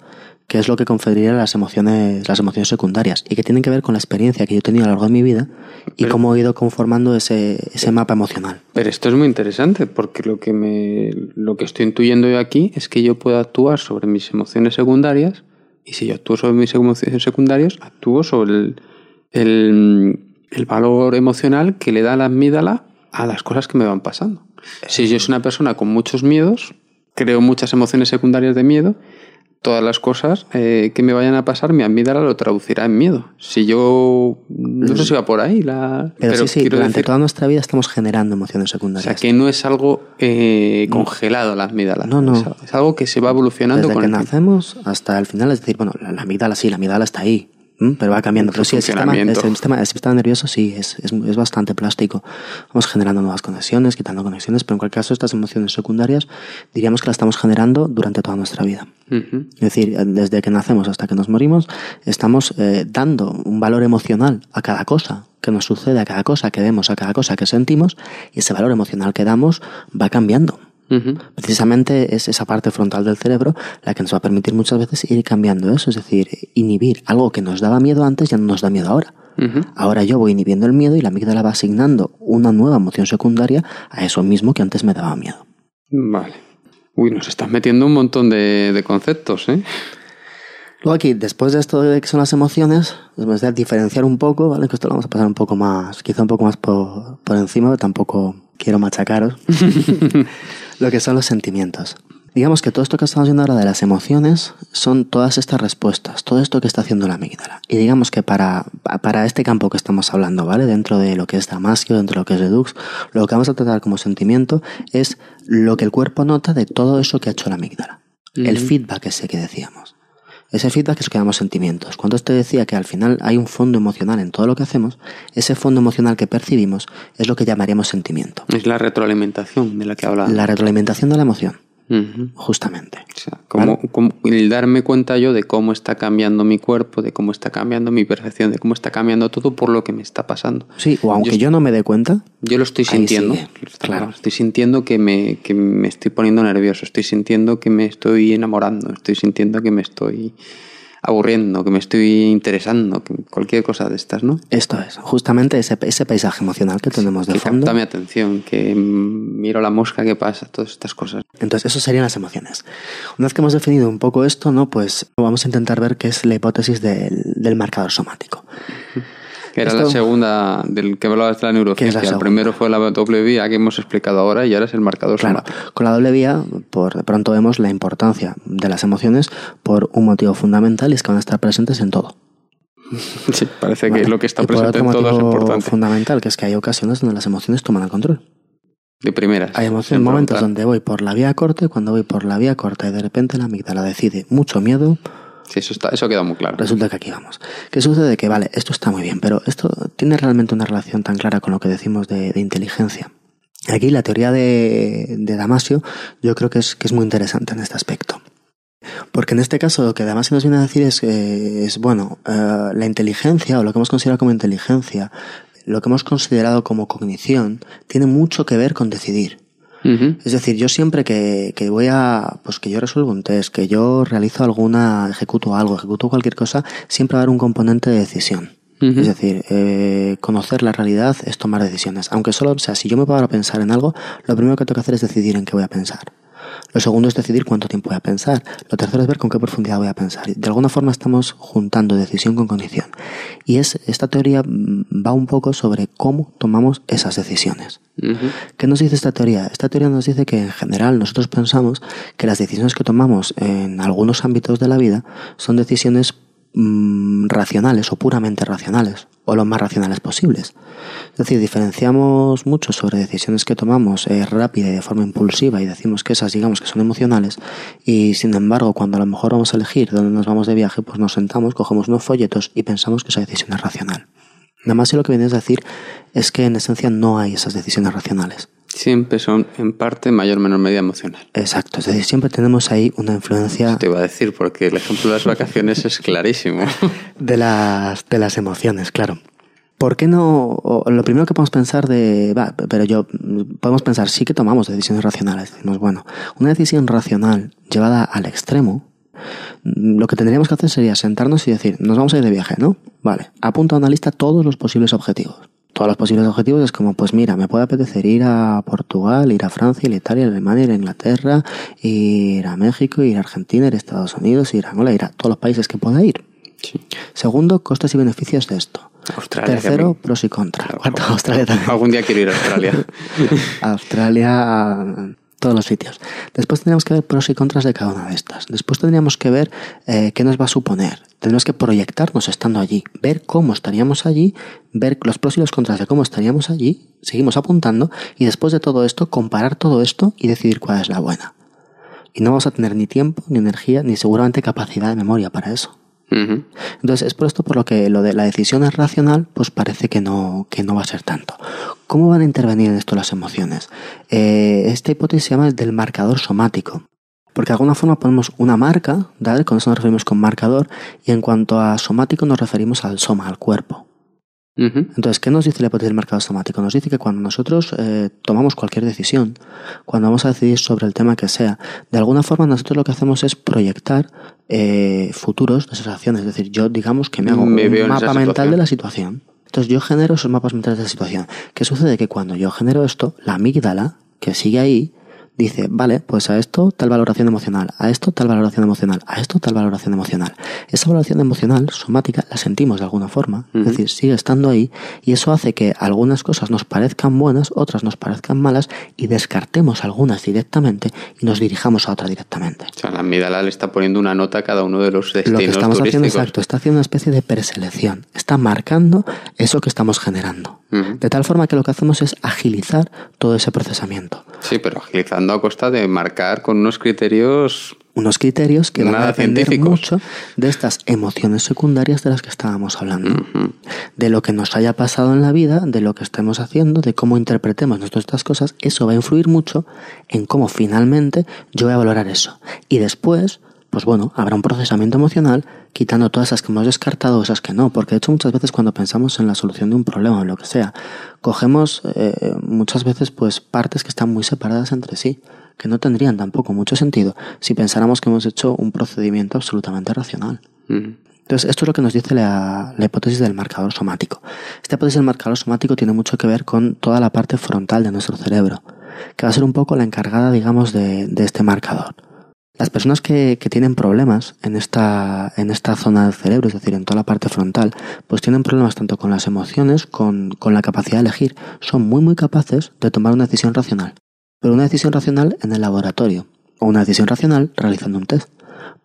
que es lo que conferiría las emociones, las emociones secundarias y que tienen que ver con la experiencia que yo he tenido a lo largo de mi vida y Pero- cómo he ido conformando ese, ese mapa emocional. Pero esto es muy interesante porque lo que me lo que estoy intuyendo yo aquí es que yo puedo actuar sobre mis emociones secundarias y si yo actúo sobre mis emociones secundarias, actúo sobre el, el, el valor emocional que le da la amígdala a las cosas que me van pasando. Si yo soy una persona con muchos miedos, creo muchas emociones secundarias de miedo, todas las cosas eh, que me vayan a pasar, mi amígdala lo traducirá en miedo. Si yo no sé si va por ahí la Pero, sí, sí, durante decir- toda nuestra vida estamos generando emociones o secundarias. sea, que no es algo eh, congelado la amígdala. No, no. Es, algo que se va evolucionando Desde con que el nacemos hasta el final, es decir, bueno, la, la amígdala sí, la amígdala está ahí. Pero va cambiando. Pero sí, el sistema, el, sistema, el sistema nervioso sí, es, es, es bastante plástico. Vamos generando nuevas conexiones, quitando conexiones, pero en cualquier caso estas emociones secundarias diríamos que las estamos generando durante toda nuestra vida. Es decir, desde que nacemos hasta que nos morimos, estamos eh, dando un valor emocional a cada cosa que nos sucede, a cada cosa que vemos, a cada cosa que sentimos, y ese valor emocional que damos va cambiando. Precisamente es esa parte frontal del cerebro la que nos va a permitir muchas veces ir cambiando eso, es decir, inhibir algo que nos daba miedo antes ya no nos da miedo ahora. Ahora yo voy inhibiendo el miedo y la amígdala va asignando una nueva emoción secundaria a eso mismo que antes me daba miedo. Vale. Uy, nos estás metiendo un montón de, de conceptos, ¿eh? Luego aquí, después de esto de que son las emociones, después de diferenciar un poco, ¿vale? Que esto lo vamos a pasar un poco más, quizá un poco más por, por encima, pero tampoco quiero machacaros. lo que son los sentimientos. Digamos que todo esto que estamos viendo ahora de las emociones son todas estas respuestas, todo esto que está haciendo la amígdala. Y digamos que para, para este campo que estamos hablando, ¿vale? Dentro de lo que es Damasio, dentro de lo que es Redux, lo que vamos a tratar como sentimiento es lo que el cuerpo nota de todo eso que ha hecho la amígdala. El feedback ese que decíamos. Ese feedback es que llamamos sentimientos. Cuando te decía que al final hay un fondo emocional en todo lo que hacemos, ese fondo emocional que percibimos es lo que llamaríamos sentimiento. Es la retroalimentación de la que hablaba. La retroalimentación de la emoción, Justamente. O sea, como, como el darme cuenta yo de cómo está cambiando mi cuerpo, de cómo está cambiando mi percepción, de cómo está cambiando todo por lo que me está pasando. Sí, o aunque Yo- yo, no me dé cuenta, Yo lo estoy sintiendo. sigue, claro. Estoy sintiendo que me, que me estoy poniendo nervioso, estoy sintiendo que me estoy enamorando, estoy sintiendo que me estoy aburriendo, que me estoy interesando, que cualquier cosa de estas, ¿no? esto es, justamente ese, ese paisaje emocional que tenemos de que fondo. capta mi atención, que miro la mosca que pasa, todas estas cosas. Entonces, eso serían las emociones. Una vez que hemos definido un poco esto, ¿no? Pues vamos a intentar ver qué es la hipótesis del, del marcador somático. Que era Esto- la segunda del que hablabas de la es la neurociencia. El primero fue la doble vía que hemos explicado ahora y ahora es el marcador Claro, somático. con la doble vía, por de pronto vemos la importancia de las emociones por un motivo fundamental y es que van a estar presentes en todo. Sí, parece ¿vale? que lo que está y por presente otro en todo es importante. fundamental, que es que hay ocasiones donde las emociones toman el control. De primeras. Hay emociones, momentos preguntar. donde voy por la vía corta y cuando voy por la vía corta y de repente la amígdala decide mucho miedo, Sí, eso, está, eso queda muy claro. resulta que aquí vamos. ¿Qué sucede? Que vale, esto está muy bien, pero esto tiene realmente una relación tan clara con lo que decimos de, inteligencia. Aquí la teoría de, de Damasio yo creo que es, que es muy interesante en este aspecto. Porque en este caso lo que Damasio nos viene a decir es, eh, es bueno, eh, la inteligencia o lo que hemos considerado como inteligencia, lo que hemos considerado como cognición tiene mucho que ver con decidir. Es decir, yo siempre que, que voy a, pues que yo resuelvo un test, que yo realizo alguna, ejecuto algo, ejecuto cualquier cosa, siempre va a haber un componente de decisión. Es decir, eh, conocer la realidad es tomar decisiones. Aunque solo, o sea, si yo me paro a pensar en algo, lo primero que tengo que hacer es decidir en qué voy a pensar. Lo segundo es decidir cuánto tiempo voy a pensar. Lo tercero es ver con qué profundidad voy a pensar. De alguna forma estamos juntando decisión con cognición. Y es, esta teoría mm, va un poco sobre cómo tomamos esas decisiones. ¿Qué nos dice esta teoría? Esta teoría nos dice que en general nosotros pensamos que las decisiones que tomamos en algunos ámbitos de la vida son decisiones mm, racionales o puramente racionales o lo más racionales posibles. Es decir, diferenciamos mucho sobre decisiones que tomamos eh, rápida y de forma impulsiva y decimos que esas digamos que son emocionales y sin embargo cuando a lo mejor vamos a elegir dónde nos vamos de viaje pues nos sentamos, cogemos unos folletos y pensamos que esa decisión es racional. Nada más si lo que vienes a decir es que en esencia no hay esas decisiones racionales. Siempre son en parte mayor o menor medida emocional. Exacto, es decir, siempre tenemos ahí una influencia Te iba a decir, porque el ejemplo de las vacaciones es clarísimo. de las, de las emociones, claro. ¿Por qué no? lo primero que podemos pensar de, va, pero yo, podemos pensar, sí que tomamos decisiones racionales. Decimos, bueno, una decisión racional llevada al extremo, mm, lo que tendríamos que hacer sería sentarnos y decir, nos vamos a ir de viaje, ¿no? Vale, apunta a una lista todos los posibles objetivos. Todos los posibles objetivos es como, pues mira, me puede apetecer ir a Portugal, ir a Francia, ir a Italia, ir a Alemania, ir a Inglaterra, ir a México, ir a Argentina, ir a Estados Unidos, ir a Angola, ir a todos los países que pueda ir. Sí. Segundo, costes y beneficios de esto. Australia. Tercero, mí- pros y contras. Claro, Cuarto, Australia también. Algún día quiero ir a Australia. Australia, todos los sitios. Después tendríamos que ver pros y contras de cada una de estas. Después tendríamos que ver eh, qué nos va a suponer. Tendríamos que proyectarnos estando allí, ver cómo estaríamos allí, ver los pros y los contras de cómo estaríamos allí, seguimos apuntando y después de todo esto, comparar todo esto y decidir cuál es la buena. Y no vamos a tener ni tiempo, ni energía, ni seguramente capacidad de memoria para eso. Entonces, es por esto por lo que lo de la decisión es racional, pues parece que no, que no va a ser tanto. ¿Cómo van a intervenir en esto las emociones? Eh, esta hipótesis se llama el del marcador somático. Porque de alguna forma ponemos una marca, ¿vale? Con eso nos referimos con marcador, y en cuanto a somático nos referimos al soma, al cuerpo. Entonces, ¿qué nos dice la hipótesis del marcador somático? Nos dice que cuando nosotros eh, tomamos cualquier decisión, cuando vamos a decidir sobre el tema que sea, de alguna forma nosotros lo que hacemos es proyectar eh, futuros de esas acciones. Es decir, yo digamos que me hago Me un mapa mental de la situación. Entonces yo genero esos mapas mentales de la situación. ¿Qué sucede? Que cuando yo genero esto, la amígdala, que sigue ahí, dice, vale, pues a esto tal valoración emocional, a esto tal valoración emocional, a esto tal valoración emocional. Esa valoración emocional, somática, la sentimos de alguna forma, es Ujú. decir, sigue estando ahí y eso hace que algunas cosas nos parezcan buenas, otras nos parezcan malas y descartemos algunas directamente y nos dirijamos a otra directamente. O sea, la amígdala le está poniendo una nota a cada uno de los destinos Lo que estamos haciendo, exacto, está haciendo una especie de preselección, está marcando eso que estamos generando. De tal forma que lo que hacemos es agilizar todo ese procesamiento. Sí, pero agilizando a costa de marcar con unos criterios Unos criterios que van a depender científicos. mucho de estas emociones secundarias de las que estábamos hablando. De lo que nos haya pasado en la vida, de lo que estemos haciendo, de cómo interpretemos nosotros estas cosas, eso va a influir mucho en cómo finalmente yo voy a valorar eso. Y después, pues bueno, habrá un procesamiento emocional quitando todas esas que hemos descartado esas que no, porque de hecho muchas veces cuando pensamos en la solución de un problema o en lo que sea, cogemos eh, muchas veces pues partes que están muy separadas entre sí, que no tendrían tampoco mucho sentido si pensáramos que hemos hecho un procedimiento absolutamente racional. Entonces, esto es lo que nos dice la, la hipótesis del marcador somático. Esta hipótesis del marcador somático tiene mucho que ver con toda la parte frontal de nuestro cerebro, que va a ser un poco la encargada, digamos, de, de este marcador. Las personas que, tienen problemas en esta, en esta zona del cerebro, es decir, en toda la parte frontal, pues tienen problemas tanto con las emociones, con, con la capacidad de elegir. Son muy, muy capaces de tomar una decisión racional. Pero una decisión racional en el laboratorio, o una decisión racional realizando un test.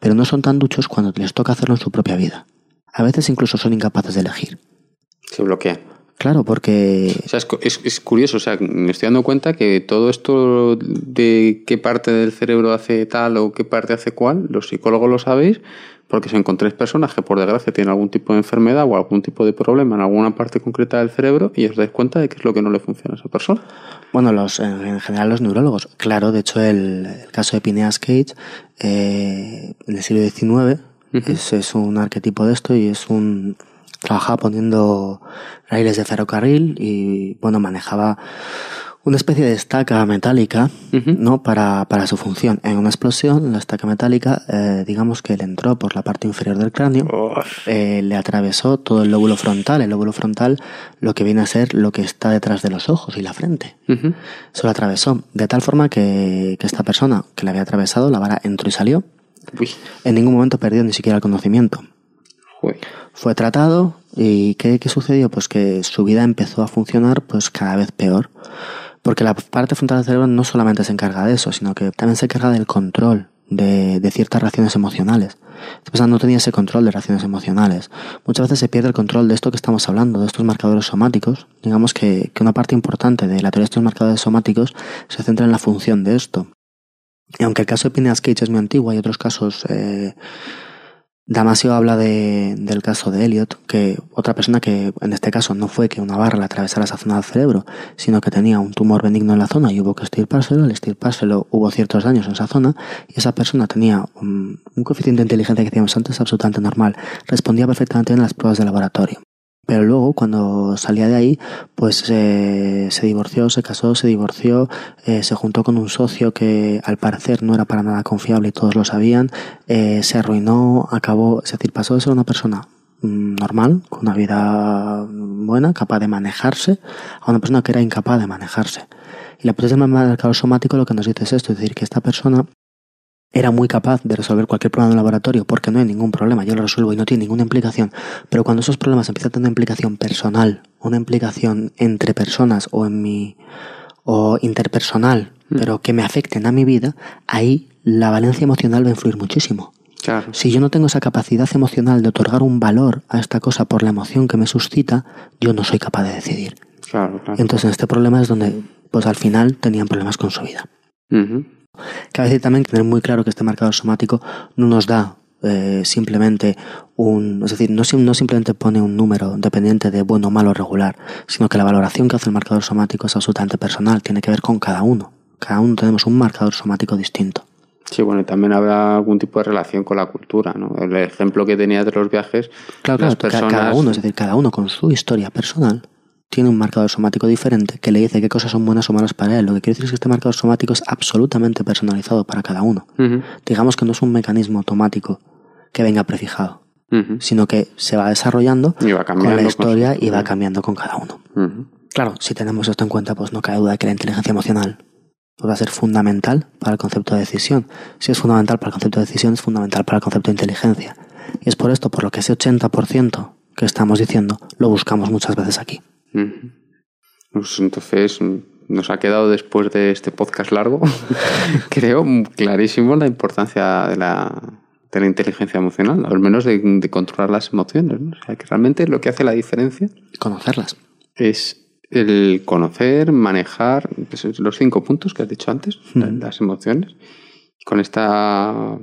Pero no son tan duchos cuando les toca hacerlo en su propia vida. A veces incluso son incapaces de elegir. Se bloquea. Claro, porque O sea, es, es- es curioso, o sea, me estoy dando cuenta que todo esto de qué parte del cerebro hace tal o qué parte hace cual, los psicólogos lo sabéis, porque si encontréis personas que por desgracia tienen algún tipo de enfermedad o algún tipo de problema en alguna parte concreta del cerebro y os dais cuenta de qué es lo que no le funciona a esa persona. Bueno, los, en, en general los neurólogos. Claro, de hecho el, el caso de Phineas Cage eh, en el siglo XIX es, es un arquetipo de esto y es un trabajaba poniendo raíles de ferrocarril y, bueno, manejaba una especie de estaca metálica. ¿no? Para, para su función. En una explosión, la estaca metálica, eh, digamos que le entró por la parte inferior del cráneo, eh, le atravesó todo el lóbulo frontal. El lóbulo frontal, lo que viene a ser lo que está detrás de los ojos y la frente. Ujú. Se lo atravesó de tal forma que, que esta persona que le había atravesado, la vara entró y salió. Uy, En ningún momento perdió ni siquiera el conocimiento. Fue tratado y ¿qué, qué sucedió? Pues que su vida empezó a funcionar pues cada vez peor. Porque la parte frontal del cerebro no solamente se encarga de eso, sino que también se encarga del control de, de ciertas reacciones emocionales. Esta persona no tenía ese control de reacciones emocionales. Muchas veces se pierde el control de esto que estamos hablando, de estos marcadores somáticos. Digamos que, que una parte importante de la teoría de estos marcadores somáticos se centra en la función de esto. Y aunque el caso de Phineas Cage es muy antiguo, hay otros casos eh, Damasio habla de, del caso de Elliot, que otra persona que en este caso no fue que una barra le atravesara esa zona del cerebro, sino que tenía un tumor benigno en la zona y hubo que estirpárselo, al estirpárselo hubo ciertos daños en esa zona y esa persona tenía un, coeficiente de inteligencia que decíamos antes absolutamente normal, respondía perfectamente bien a las pruebas de laboratorio. Pero luego, cuando salía de ahí, pues eh, se divorció, se casó, se divorció, eh, se juntó con un socio que al parecer no era para nada confiable y todos lo sabían, eh, se arruinó, acabó, es decir, pasó de ser una persona mm, normal, con una vida buena, capaz de manejarse, a una persona que era incapaz de manejarse. Y la hipótesis del marcador somático lo que nos dice es esto, es decir, que esta persona era muy capaz de resolver cualquier problema en el laboratorio porque no hay ningún problema, yo lo resuelvo y no tiene ninguna implicación. Pero cuando esos problemas empiezan a tener una implicación personal, una implicación entre personas o en mi o interpersonal, pero que me afecten a mi vida, ahí la valencia emocional va a influir muchísimo. Claro. Si yo no tengo esa capacidad emocional de otorgar un valor a esta cosa por la emoción que me suscita, yo no soy capaz de decidir. Claro, claro. Entonces en este problema es donde, pues al final, tenían problemas con su vida. Ujú. Cabe decir también que tener muy claro que este marcador somático no nos da eh, simplemente un, es decir, no, no simplemente pone un número dependiente de bueno, malo regular, sino que la valoración que hace el marcador somático es absolutamente personal, tiene que ver con cada uno. Cada uno tenemos un marcador somático distinto. Sí, bueno, y también habrá algún tipo de relación con la cultura, ¿no? El ejemplo que tenía de los viajes, Claro, las claro, personas... cada uno, es decir, cada uno con su historia personal tiene un marcador somático diferente que le dice qué cosas son buenas o malas para él. Lo que quiere decir es que este marcador somático es absolutamente personalizado para cada uno. Digamos que no es un mecanismo automático que venga prefijado, sino que se va desarrollando Y va con cambiando la con historia y va cambiando con cada uno. Claro, si tenemos esto en cuenta, pues no cabe duda de que la inteligencia emocional pues va a ser fundamental para el concepto de decisión. Si es fundamental para el concepto de decisión, es fundamental para el concepto de inteligencia. Y es por esto por lo que ese 80% que estamos diciendo lo buscamos muchas veces aquí. Pues entonces nos ha quedado después de este podcast largo, creo clarísimo la importancia de la, de la inteligencia emocional, al menos de, de controlar las emociones. ¿no? O sea, que realmente lo que hace la diferencia Conocerlas. es el conocer, manejar pues, los cinco puntos que has dicho antes, las emociones. Con esta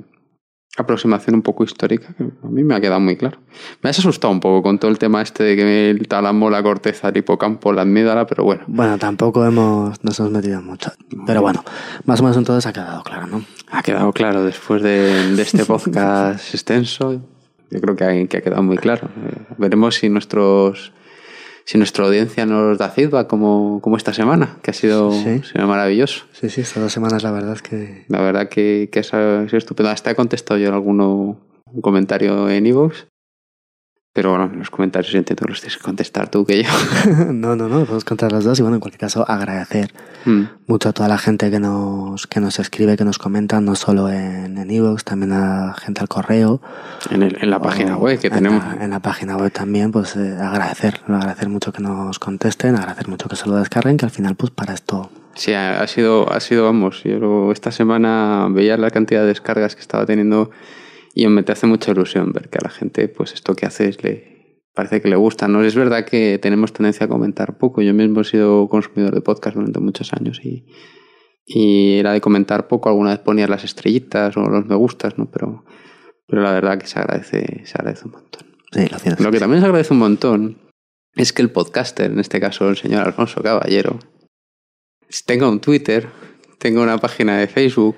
aproximación un poco histórica, que a mí me ha quedado muy claro. Me has asustado un poco con todo el tema este de que el tálamo, la corteza, el hipocampo, la amígdala, pero bueno, Bueno, tampoco hemos, nos hemos metido mucho. Pero bueno, más o menos entonces ha quedado claro, ¿no? ha quedado claro después de, de este podcast extenso. Yo creo que ha, que ha quedado muy claro. Eh, veremos si nuestros si nuestra audiencia nos da feedback como, como esta semana, que ha sido, Sí. sido maravilloso. Sí, sí, estas dos semanas la verdad que... La verdad que, que es, es estupendo. Hasta he contestado yo en alguno un comentario en iVoox. Pero bueno, en los comentarios entiendo que los tienes que contestar tú que yo. no, no, no, podemos contar las dos y bueno, en cualquier caso agradecer Mm. mucho a toda la gente que nos, que nos escribe, que nos comenta, no solo en en iVoox, también a gente al correo. en, el- en la página web que en tenemos. La, en la página web también, pues eh, agradecer, agradecer mucho que nos contesten, agradecer mucho que se lo descarguen, que al final, pues para esto. Sí, ha, sido, ha sido, vamos, yo esta semana veía la cantidad de descargas que estaba teniendo y me te hace mucha ilusión ver que a la gente, pues esto que haces le parece que le gusta. No es verdad que tenemos tendencia a comentar poco. Yo mismo he sido consumidor de podcast durante muchos años y, y era de comentar poco. Alguna vez ponía las estrellitas o los me gustas, ¿no? Pero, pero la verdad que se agradece, se agradece un montón. Sí, lo. Lo que también se agradece un montón es que el podcaster, en este caso el señor Alfonso Caballero, tenga un Twitter, tenga una página de Facebook,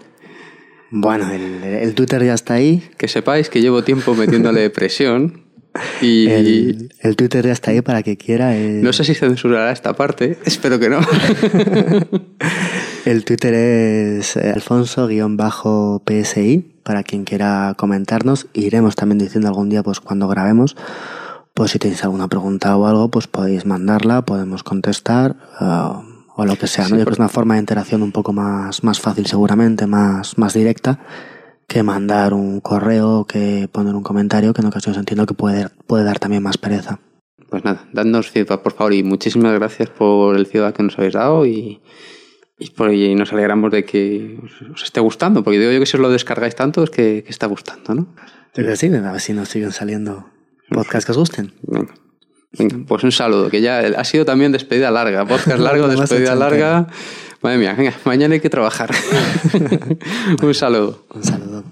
Bueno, el, el Twitter ya está ahí. que sepáis que llevo tiempo metiéndole presión Y El, el Twitter ya está ahí para que quiera. eh, no sé si censurará esta parte, espero que no. El Twitter es eh, alfonso-psi para quien quiera comentarnos. Iremos también diciendo algún día, pues cuando grabemos, pues si tenéis alguna pregunta o algo, pues podéis mandarla, podemos contestar eh, o lo que sea. ¿no? Sí, Yo creo que es una forma de interacción un poco más, más fácil seguramente, más, más directa que mandar un correo, que poner un comentario, que en ocasiones entiendo que puede, puede dar también más pereza. Pues nada, dadnos feedback, por favor, y muchísimas gracias por el feedback que nos habéis dado y, y, por, y nos alegramos de que os, os esté gustando, porque digo yo que si os lo descargáis tanto es que, que está gustando, ¿no? Yo creo que sí, a ver si nos siguen saliendo podcasts que os gusten. Venga. Venga, pues un saludo, que ya ha sido también despedida larga, podcast largo, despedida larga. Madre mía, venga, mañana hay que trabajar. un saludo. Un saludo.